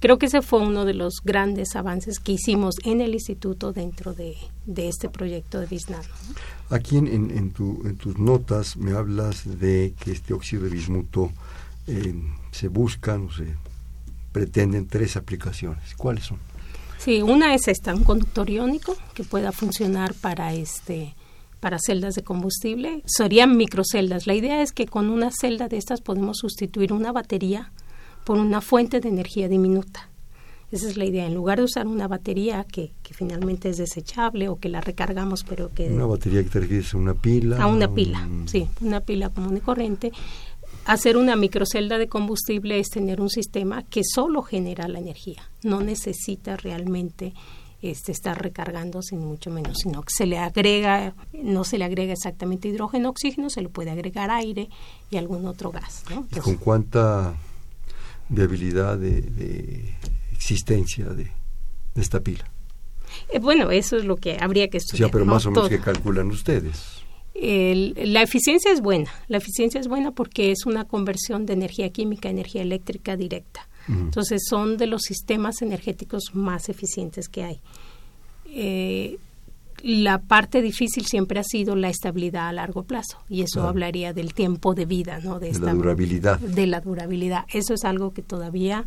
creo que ese fue uno de los grandes avances que hicimos en el instituto dentro de, este proyecto de Bisnano. Aquí en, en, en, tus notas me hablas de que este óxido de bismuto eh, se buscan o se pretenden tres aplicaciones. ¿Cuáles son? Sí, una es esta, un conductor iónico que pueda funcionar para este para celdas de combustible. Serían microceldas. La idea es que con una celda de estas podemos sustituir una batería por una fuente de energía diminuta. Esa es la idea. En lugar de usar una batería que, que finalmente es desechable o que la recargamos, pero que... Una batería que te refieres a una pila. A una pila, sí, una pila común y corriente. Hacer una microcelda de combustible es tener un sistema que solo genera la energía, no necesita realmente este, estar recargándose ni mucho menos, sino que se le agrega, no se le agrega exactamente hidrógeno, oxígeno, se le puede agregar aire y algún otro gas. ¿Y con cuánta viabilidad de, existencia de, esta pila? Eh, bueno, eso es lo que habría que estudiar. Sí, pero más o menos que calculan ustedes la eficiencia es buena. La eficiencia es buena porque es una conversión de energía química a energía eléctrica directa. Entonces son de los sistemas energéticos más eficientes que hay. Eh, la parte difícil siempre ha sido la estabilidad a largo plazo y eso hablaría del tiempo de vida, ¿no? De, la durabilidad. De la durabilidad. Eso es algo que todavía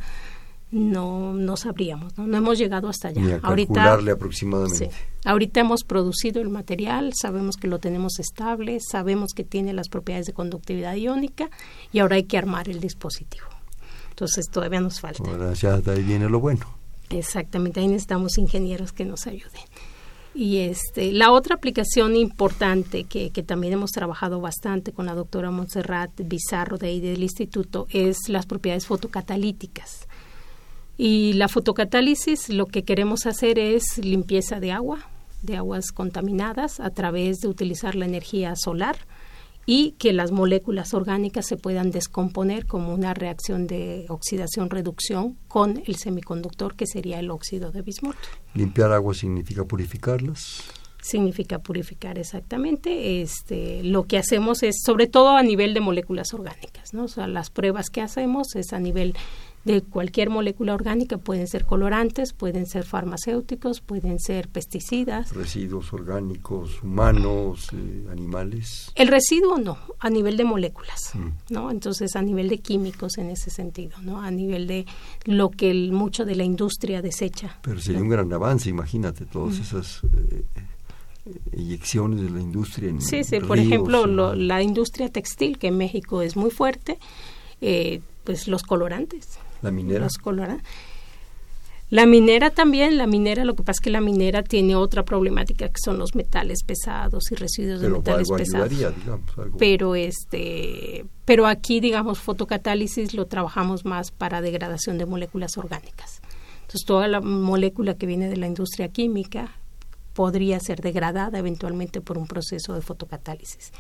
no, no sabríamos, ¿no? no hemos llegado hasta allá. Ni a calcularle aproximadamente. Ahorita hemos producido el material, sabemos que lo tenemos estable, sabemos que tiene las propiedades de conductividad iónica y ahora hay que armar el dispositivo. Entonces todavía nos falta. Ahora ya ahí viene lo bueno. Exactamente, ahí necesitamos ingenieros que nos ayuden. Y este, la otra aplicación importante que, que, también hemos trabajado bastante con la doctora Montserrat Bizarro de ahí del instituto es las propiedades fotocatalíticas. Y la fotocatálisis lo que queremos hacer es limpieza de agua, de aguas contaminadas a través de utilizar la energía solar y que las moléculas orgánicas se puedan descomponer como una reacción de oxidación-reducción con el semiconductor que sería el óxido de bismuto. ¿Limpiar agua significa purificarlas? Significa purificar exactamente. Este, lo que hacemos es, sobre todo a nivel de moléculas orgánicas, ¿no? O sea, las pruebas que hacemos es a nivel de cualquier molécula orgánica, pueden ser colorantes, pueden ser farmacéuticos, pueden ser pesticidas. Residuos orgánicos, humanos, eh, animales. El residuo no, a nivel de moléculas, mm. ¿no? Entonces, a nivel de químicos en ese sentido, ¿no? A nivel de lo que el, mucho de la industria desecha. Pero sería un gran avance, imagínate, todas esas... Eh, inyecciones de la industria en Sí, sí, por ejemplo, la industria textil, que en México es muy fuerte, eh, pues los colorantes. La minera. La minera también, la minera, lo que pasa es que la minera tiene otra problemática que son los metales pesados y residuos de metales pesados. Pero este, pero aquí digamos fotocatálisis lo trabajamos más para degradación de moléculas orgánicas. Entonces toda la molécula que viene de la industria química podría ser degradada eventualmente por un proceso de fotocatálisis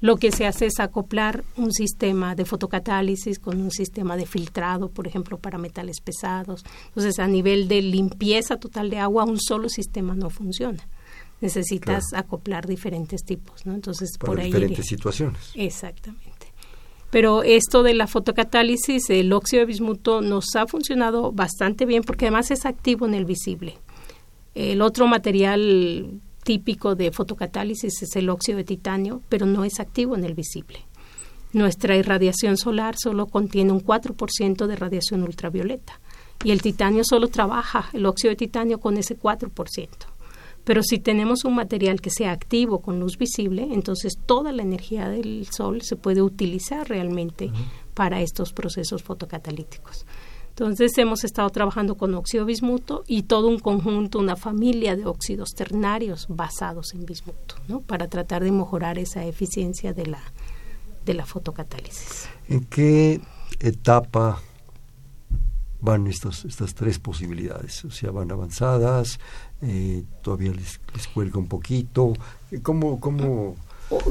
lo que se hace es acoplar un sistema de fotocatálisis con un sistema de filtrado, por ejemplo, para metales pesados. Entonces, a nivel de limpieza total de agua, un solo sistema no funciona. Necesitas acoplar diferentes tipos, ¿no? Entonces, para por ahí diferentes situaciones. Exactamente. Pero esto de la fotocatálisis, el óxido de bismuto nos ha funcionado bastante bien porque además es activo en el visible. El otro material típico de fotocatálisis es el óxido de titanio, pero no es activo en el visible. Nuestra irradiación solar solo contiene un 4% de radiación ultravioleta y el titanio solo trabaja, el óxido de titanio, con ese 4%. Pero si tenemos un material que sea activo con luz visible, entonces toda la energía del sol se puede utilizar realmente para estos procesos fotocatalíticos. Entonces hemos estado trabajando con óxido bismuto y todo un conjunto, una familia de óxidos ternarios basados en bismuto, ¿no? Para tratar de mejorar esa eficiencia de la, de la fotocatálisis. ¿En qué etapa van estas, estas tres posibilidades? O sea, van avanzadas, eh, todavía les, les, cuelga un poquito. ¿Cómo, cómo,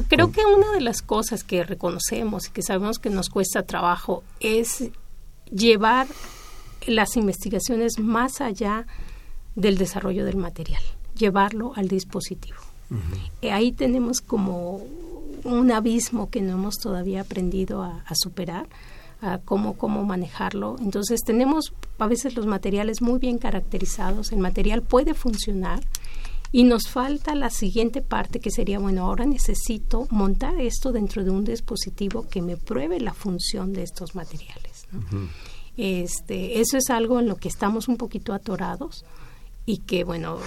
Creo que una de las cosas que reconocemos y que sabemos que nos cuesta trabajo es llevar las investigaciones más allá del desarrollo del material, llevarlo al dispositivo. ahí tenemos como un abismo que no hemos todavía aprendido a, a superar, a cómo, cómo manejarlo. Entonces tenemos a veces los materiales muy bien caracterizados, el material puede funcionar y nos falta la siguiente parte que sería, bueno, ahora necesito montar esto dentro de un dispositivo que me pruebe la función de estos materiales. Este, eso es algo en lo que estamos un poquito atorados y que, bueno,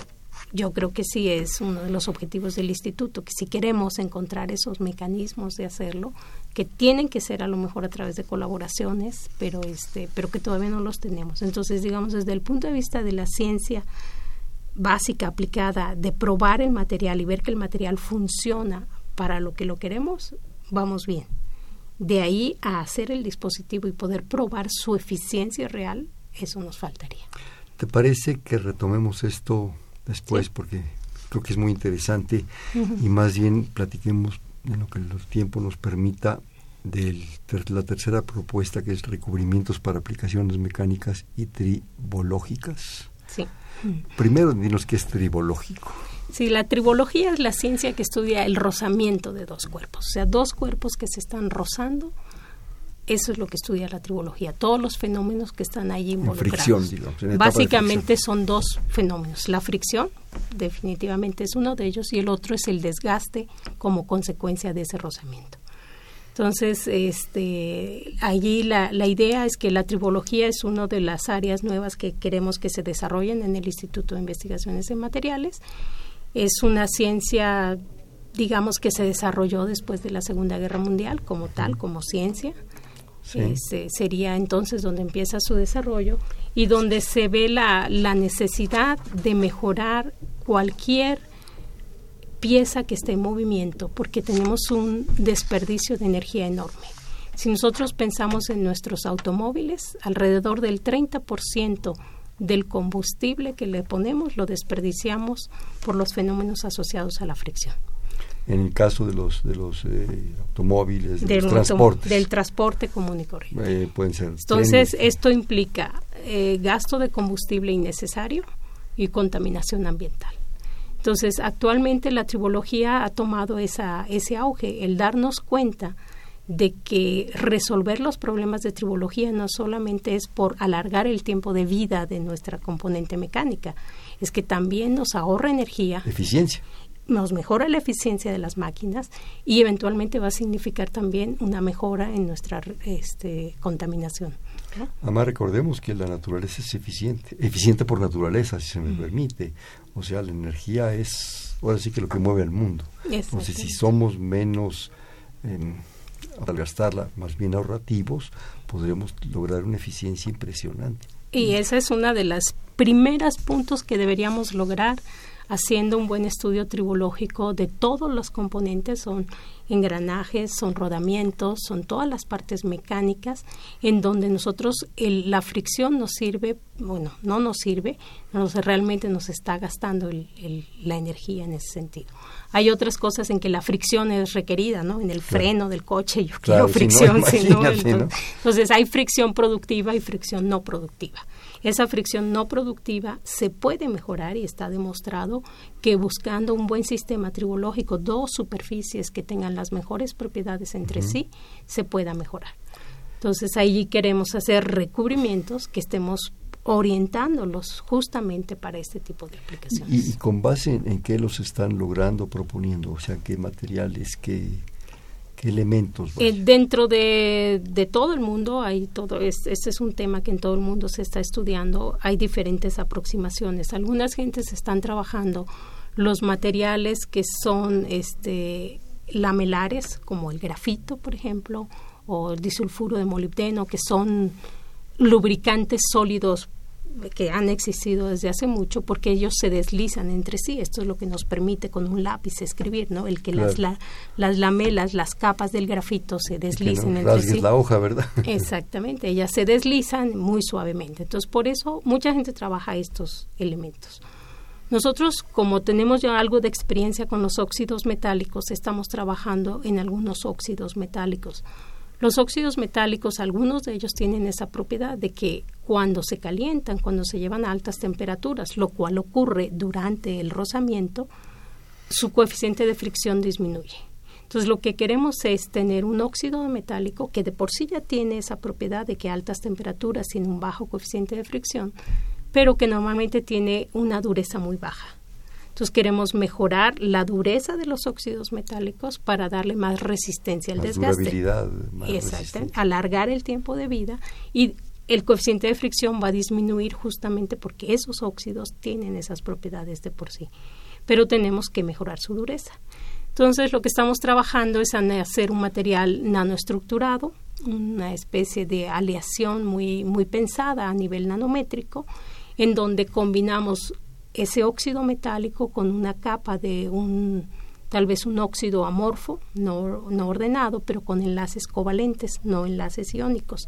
yo creo que sí es uno de los objetivos del instituto, que si queremos encontrar esos mecanismos de hacerlo, que tienen que ser a lo mejor a través de colaboraciones, pero este, pero que todavía no los tenemos. Entonces, digamos, desde el punto de vista de la ciencia básica aplicada, de probar el material y ver que el material funciona para lo que lo queremos, vamos bien. De ahí a hacer el dispositivo y poder probar su eficiencia real, eso nos faltaría. ¿Te parece que retomemos esto después? Porque creo que es muy interesante y más bien platiquemos en lo que el tiempo nos permita de la tercera propuesta que es recubrimientos para aplicaciones mecánicas y tribológicas. Sí. Primero dinos qué es tribológico. Sí, la tribología es la ciencia que estudia el rozamiento de dos cuerpos, o sea, dos cuerpos que se están rozando. Eso es lo que estudia la tribología, todos los fenómenos que están ahí involucrados. fricción, digamos. Básicamente son dos fenómenos. La fricción, definitivamente es uno de ellos, y el otro es el desgaste como consecuencia de ese rozamiento. Entonces, este, allí la, la, idea es que la tribología es una de las áreas nuevas que queremos que se desarrollen en el Instituto de Investigaciones en Materiales. Es una ciencia, digamos, que se desarrolló después de la Segunda Guerra Mundial como tal, como ciencia. Este, sería entonces donde empieza su desarrollo y donde se ve la, la necesidad de mejorar cualquier pieza que esté en movimiento, porque tenemos un desperdicio de energía enorme. Si nosotros pensamos en nuestros automóviles, alrededor del 30% del combustible que le ponemos lo desperdiciamos por los fenómenos asociados a la fricción. En el caso de los de los eh, automóviles, de del los transportes. Del transporte común y corriente. Eh, pueden ser. Entonces, esto implica eh, gasto de combustible innecesario y contaminación ambiental. Entonces, actualmente la tribología ha tomado esa, ese auge, el darnos cuenta de que resolver los problemas de tribología no solamente es por alargar el tiempo de vida de nuestra componente mecánica, es que también nos ahorra energía. Eficiencia. Nos mejora la eficiencia de las máquinas y eventualmente va a significar también una mejora en nuestra este, contaminación. Además, recordemos que la naturaleza es eficiente, eficiente por naturaleza, si se me permite. O sea, la energía es, ahora sí que lo que mueve al mundo. Entonces, si somos menos, eh, al gastarla, más bien ahorrativos, podremos lograr una eficiencia impresionante. Y esa es una de las primeras puntos que deberíamos lograr haciendo un buen estudio tribológico de todos los componentes, son engranajes, son rodamientos, son todas las partes mecánicas en donde nosotros la fricción nos sirve, bueno, no nos sirve, nos, realmente nos está gastando la energía en ese sentido. Hay otras cosas en que la fricción es requerida, ¿no? En el freno del coche yo quiero fricción, [laughs] entonces hay fricción productiva y fricción no productiva. Esa fricción no productiva se puede mejorar y está demostrado que buscando un buen sistema tribológico, dos superficies que tengan las mejores propiedades entre sí, se pueda mejorar. Entonces ahí queremos hacer recubrimientos que estemos orientándolos justamente para este tipo de aplicaciones. ¿Y, con base en, qué los están logrando, proponiendo? O sea, qué materiales, qué, ¿Qué elementos? Eh, dentro de, de, todo el mundo hay todo, es, este es un tema que en todo el mundo se está estudiando, hay diferentes aproximaciones. Algunas gentes están trabajando los materiales que son este, lamelares, como el grafito, por ejemplo, o el disulfuro de molibdeno, que son lubricantes sólidos que han existido desde hace mucho porque ellos se deslizan entre sí. Esto es lo que nos permite con un lápiz escribir, ¿no? El que las, las lamelas, las capas del grafito se deslicen entre sí. la hoja, ¿verdad? [laughs] Exactamente, ellas se deslizan muy suavemente. Entonces, por eso mucha gente trabaja estos elementos. Nosotros, como tenemos ya algo de experiencia con los óxidos metálicos, estamos trabajando en algunos óxidos metálicos. Los óxidos metálicos, algunos de ellos tienen esa propiedad de que cuando se calientan, cuando se llevan a altas temperaturas, lo cual ocurre durante el rozamiento, su coeficiente de fricción disminuye. Entonces, lo que queremos es tener un óxido metálico que de por sí ya tiene esa propiedad de que a altas temperaturas tiene un bajo coeficiente de fricción, pero que normalmente tiene una dureza muy baja. Entonces queremos mejorar la dureza de los óxidos metálicos para darle más resistencia al desgaste. Más Exacto, alargar el tiempo de vida y el coeficiente de fricción va a disminuir justamente porque esos óxidos tienen esas propiedades de por sí. Pero tenemos que mejorar su dureza. Entonces lo que estamos trabajando es hacer un material nanoestructurado, una especie de aleación muy, muy pensada a nivel nanométrico, en donde combinamos ese óxido metálico con una capa de un tal vez un óxido amorfo, no, no ordenado, pero con enlaces covalentes, no enlaces iónicos.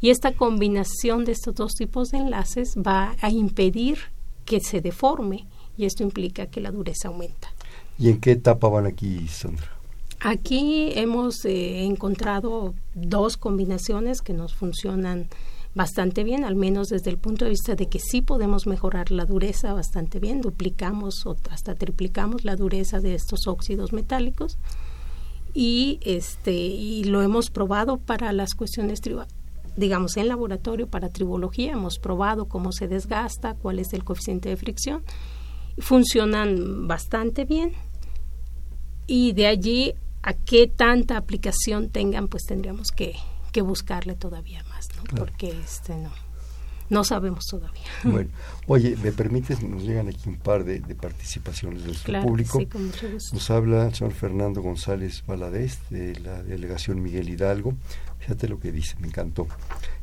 Y esta combinación de estos dos tipos de enlaces va a impedir que se deforme y esto implica que la dureza aumenta. ¿Y en qué etapa van aquí, Sandra? Aquí hemos eh, encontrado dos combinaciones que nos funcionan bastante bien, al menos desde el punto de vista de que sí podemos mejorar la dureza bastante bien, duplicamos o hasta triplicamos la dureza de estos óxidos metálicos. Y este y lo hemos probado para las cuestiones digamos en laboratorio para tribología. Hemos probado cómo se desgasta, cuál es el coeficiente de fricción, funcionan bastante bien. Y de allí a qué tanta aplicación tengan pues tendríamos que, que buscarle todavía porque este no no sabemos todavía. [laughs] Bueno, oye, ¿me permites? Nos llegan aquí un par de, participaciones de nuestro público. Nos habla el señor Fernando González Valadez, de la delegación Miguel Hidalgo. Fíjate lo que dice, me encantó.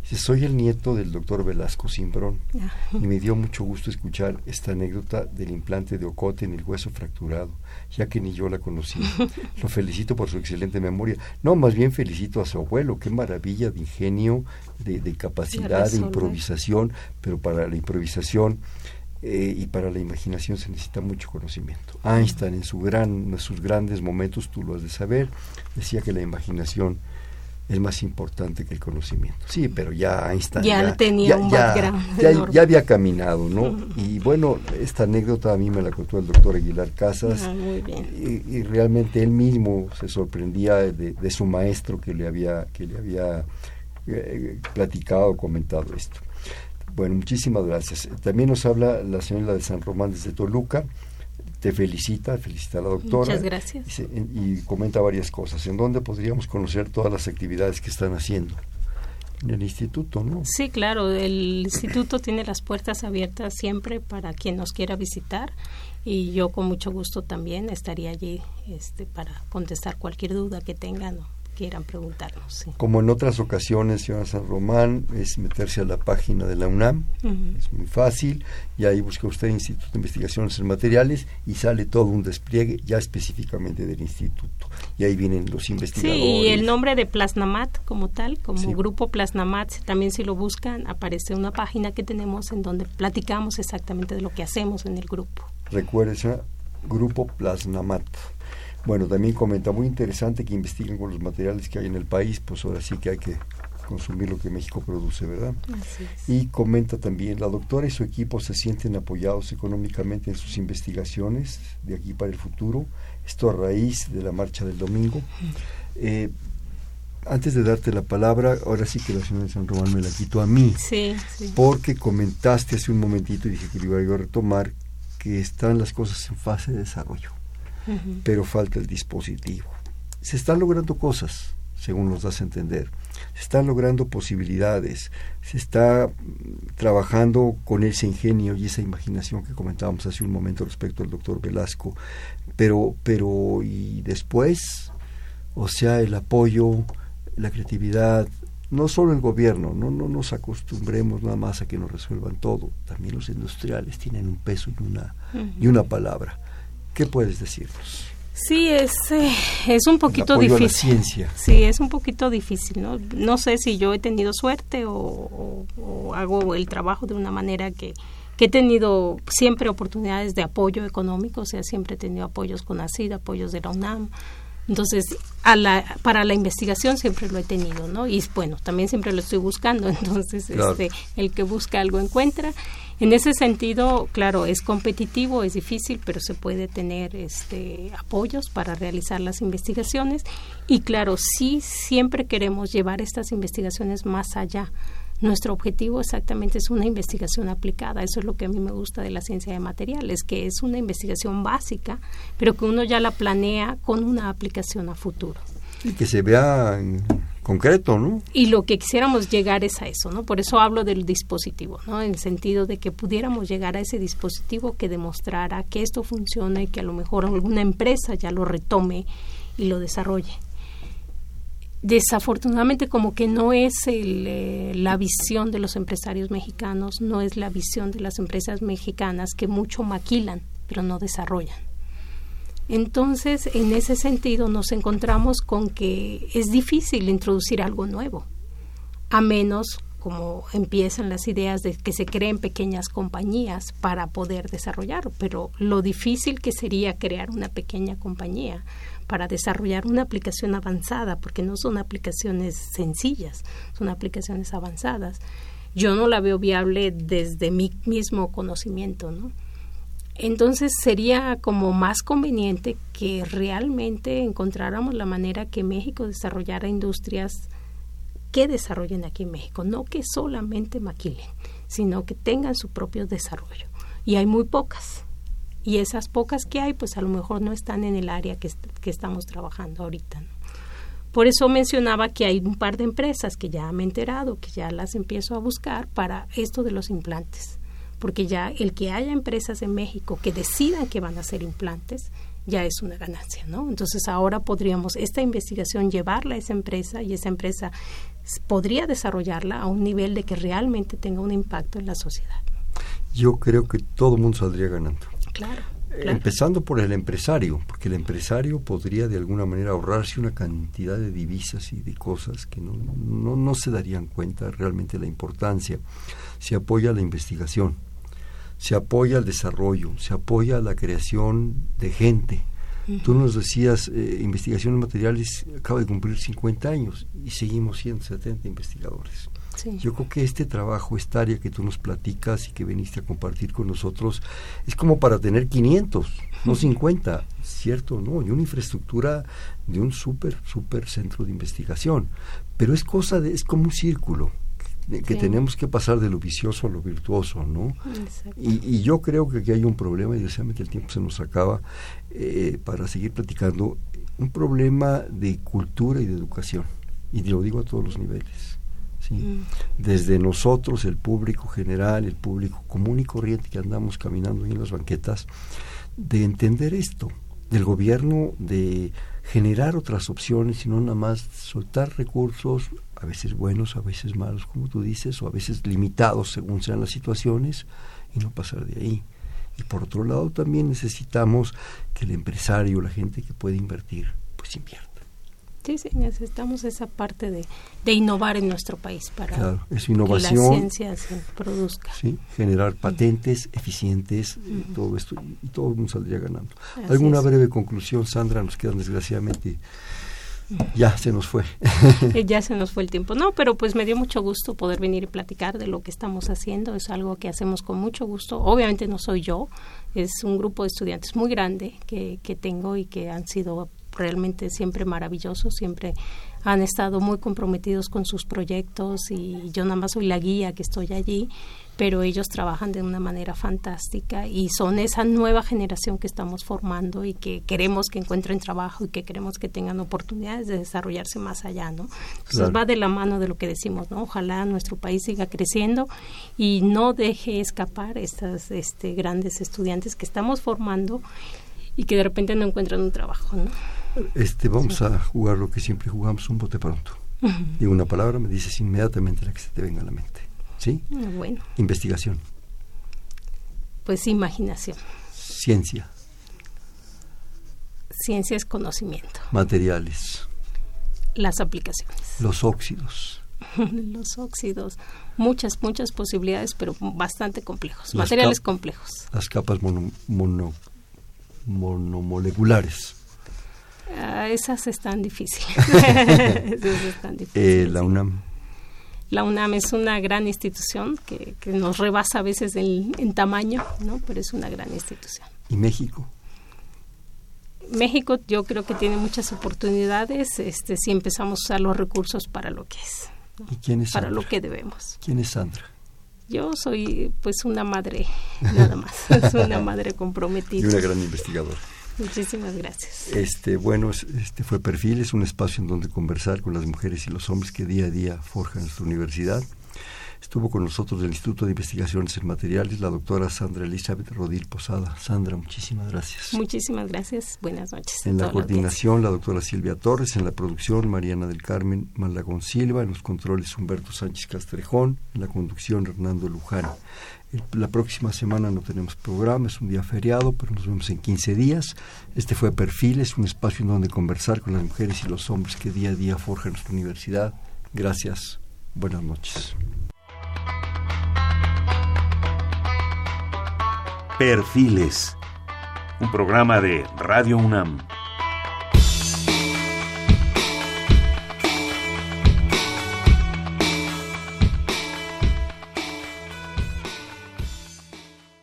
Dice, soy el nieto del doctor Velasco Simbrón ah. y me dio mucho gusto escuchar esta anécdota del implante de ocote en el hueso fracturado, ya que ni yo la conocía. Lo felicito por su excelente memoria. No, más bien felicito a su abuelo, qué maravilla de ingenio, de, capacidad, de improvisación, pero para la improvisación eh, y para la imaginación se necesita mucho conocimiento. Einstein en su gran, en sus grandes momentos, tú lo has de saber, decía que la imaginación es más importante que el conocimiento. Sí, pero ya Einstein ya, tenía un background. Ya, había caminado, ¿no? Y bueno, esta anécdota a mí me la contó el doctor Aguilar Casas. Ah, muy bien. Y, realmente él mismo se sorprendía de, su maestro que le había, que le había eh, platicado, comentado esto. Bueno, muchísimas gracias. También nos habla la señora de San Román desde Toluca te felicita, felicita a la doctora. Muchas gracias. Y, comenta varias cosas. ¿En dónde podríamos conocer todas las actividades que están haciendo? En el instituto, ¿no? Sí, claro. El instituto tiene las puertas abiertas siempre para quien nos quiera visitar y yo con mucho gusto también estaría allí este, para contestar cualquier duda que tengan quieran preguntarnos. Como en otras ocasiones, señora San Román, es meterse a la página de la UNAM, es muy fácil, y ahí busca usted Instituto de Investigaciones en Materiales y sale todo un despliegue ya específicamente del instituto. Y ahí vienen los investigadores. Sí, y el nombre de Plasnamat como tal, como grupo Plasnamat, también si lo buscan, aparece una página que tenemos en donde platicamos exactamente de lo que hacemos en el grupo. Recuerde, grupo Plasnamat. Bueno, también comenta, muy interesante que investiguen con los materiales que hay en el país, pues ahora sí que hay que consumir lo que México produce, ¿verdad? Y comenta también, la doctora y su equipo se sienten apoyados económicamente en sus investigaciones de aquí para el futuro, esto a raíz de la marcha del domingo. Eh, antes de darte la palabra, ahora sí que la señora de San Román me la quito a mí, sí, sí. porque comentaste hace un momentito y dije que lo iba a retomar, que están las cosas en fase de desarrollo pero falta el dispositivo. se están logrando cosas, según nos das a entender. Se están logrando posibilidades, se está trabajando con ese ingenio y esa imaginación que comentábamos hace un momento respecto al doctor Velasco. Pero, pero, y después, o sea, el apoyo, la creatividad, no solo el gobierno, no, no nos acostumbremos nada más a que nos resuelvan todo, también los industriales tienen un peso y una, y una palabra. ¿Qué puedes decirnos? Sí, es, eh, es un poquito difícil. ciencia. Sí, es un poquito difícil, ¿no? No sé si yo he tenido suerte o, hago el trabajo de una manera que, que, he tenido siempre oportunidades de apoyo económico, o sea, siempre he tenido apoyos con ACID, apoyos de la UNAM, entonces, a la, para la investigación siempre lo he tenido, ¿no? Y bueno, también siempre lo estoy buscando, [laughs] entonces este, el que busca algo encuentra. En ese sentido, claro, es competitivo, es difícil, pero se puede tener este, apoyos para realizar las investigaciones. Y claro, sí, siempre queremos llevar estas investigaciones más allá nuestro objetivo exactamente es una investigación aplicada. Eso es lo que a mí me gusta de la ciencia de materiales, que es una investigación básica, pero que uno ya la planea con una aplicación a futuro. Y que se vea concreto, ¿no? Y lo que quisiéramos llegar es a eso, ¿no? Por eso hablo del dispositivo, ¿no? En el sentido de que pudiéramos llegar a ese dispositivo que demostrara que esto funciona y que a lo mejor alguna empresa ya lo retome y lo desarrolle desafortunadamente como que no es eh, la visión de los empresarios mexicanos, no es la visión de las empresas mexicanas que mucho maquilan, pero no desarrollan. Entonces, en ese sentido, nos encontramos con que es difícil introducir algo nuevo, a menos como empiezan las ideas de que se creen pequeñas compañías para poder desarrollar, pero lo difícil que sería crear una pequeña compañía para desarrollar una aplicación avanzada, porque no son aplicaciones sencillas, son aplicaciones avanzadas. Yo no la veo viable desde mi mismo conocimiento, ¿no? Entonces sería como más conveniente que realmente encontráramos la manera que México desarrollara industrias que desarrollen aquí en México, no que solamente maquilen, sino que tengan su propio desarrollo. Y hay muy pocas y esas pocas que hay, pues a lo mejor no están en el área que, que estamos trabajando ahorita. Por eso mencionaba que hay un par de empresas que ya me he enterado, que ya las empiezo a buscar para esto de los implantes, porque ya el que haya empresas en México que decidan que van a hacer implantes, ya es una ganancia, ¿no? Entonces ahora podríamos esta investigación llevarla a esa empresa y esa empresa podría desarrollarla a un nivel de que realmente tenga un impacto en la sociedad. Yo creo que todo el mundo saldría ganando. Claro, Empezando por el empresario, porque el empresario podría de alguna manera ahorrarse una cantidad de divisas y de cosas que no, no, no se darían cuenta realmente la importancia. Se apoya la investigación, se apoya el desarrollo, se apoya la creación de gente. Tú nos decías, eh, investigación en materiales acaba de cumplir 50 años y seguimos siendo 70 investigadores. Yo creo que este trabajo, esta área que tú nos platicas y que viniste a compartir con nosotros, es como para tener 500, no 50, ¿cierto? No, y una infraestructura de un súper, súper centro de investigación. Pero es cosa de, es como un círculo que tenemos que pasar de lo vicioso a lo virtuoso, ¿no? Y, yo creo que aquí hay un problema, y desgraciadamente el tiempo se nos acaba, eh, para seguir platicando, un problema de cultura y de educación. Y lo digo a todos los niveles. Mm. Desde nosotros, el público general, el público común y corriente que andamos caminando en las banquetas, de entender esto, del gobierno, de generar otras opciones y no nada más soltar recursos, a veces buenos, a veces malos, como tú dices, o a veces limitados según sean las situaciones, y no pasar de ahí. Y por otro lado también necesitamos que el empresario, la gente que puede invertir, pues invierta. Sí, sí, necesitamos esa parte de, de innovar en nuestro país para innovación, que la ciencia se produzca. Sí, generar patentes eficientes, todo esto, y todo el mundo saldría ganando. ¿Alguna breve conclusión, Sandra? Nos quedan desgraciadamente ya se nos fue. ya se nos fue el tiempo. No, pero pues me dio mucho gusto poder venir y platicar de lo que estamos haciendo. Es algo que hacemos con mucho gusto. Obviamente no soy yo, es un grupo de estudiantes muy grande que, que tengo y que han sido realmente siempre maravilloso, siempre han estado muy comprometidos con sus proyectos y yo nada más soy la guía que estoy allí, pero ellos trabajan de una manera fantástica y son esa nueva generación que estamos formando y que queremos que encuentren trabajo y que queremos que tengan oportunidades de desarrollarse más allá, ¿no? Entonces va de la mano de lo que decimos, ¿no? Ojalá nuestro país siga creciendo y no deje escapar estas este, grandes estudiantes que estamos formando y que de repente no encuentran un trabajo, ¿no? Este, vamos a jugar lo que siempre jugamos, un bote pronto. Digo una palabra, me dices inmediatamente la que se te venga a la mente. ¿Sí? Ah, bueno. Investigación. Pues imaginación. Ciencia. Ciencia es conocimiento. Materiales. Las aplicaciones. Los óxidos. [laughs] Los óxidos. Muchas, muchas posibilidades, pero bastante complejos. Materiales complejos. Las capas mono, mono, monomoleculares. Ah, esas están difíciles. [laughs] esas están difíciles. Eh, la UNAM. La UNAM es una gran institución que, que nos rebasa a veces en, en, tamaño, ¿no? Pero es una gran institución. ¿Y México? México yo creo que tiene muchas oportunidades este, si empezamos a usar los recursos para lo que es. ¿no? ¿Y quién es Para Sandra? lo que debemos. ¿Quién es Sandra? Yo soy pues una madre, [laughs] nada más. [laughs] es una madre comprometida. Y una gran investigadora. Muchísimas gracias. Este, bueno, este fue Perfil, es un espacio en donde conversar con las mujeres y los hombres que día a día forjan nuestra universidad. Estuvo con nosotros del Instituto de Investigaciones en Materiales la doctora Sandra Elizabeth Rodil Posada. Sandra, muchísimas gracias. Muchísimas gracias. Buenas noches. En la coordinación, la, doctora Silvia Torres. En la producción, Mariana del Carmen Malagón Silva. En los controles, Humberto Sánchez Castrejón. En la conducción, Hernando Luján. La próxima semana no tenemos programa, es un día feriado, pero nos vemos en 15 días. Este fue Perfiles, un espacio en donde conversar con las mujeres y los hombres que día a día forjan nuestra universidad. Gracias. Buenas noches. Perfiles, un programa de Radio UNAM.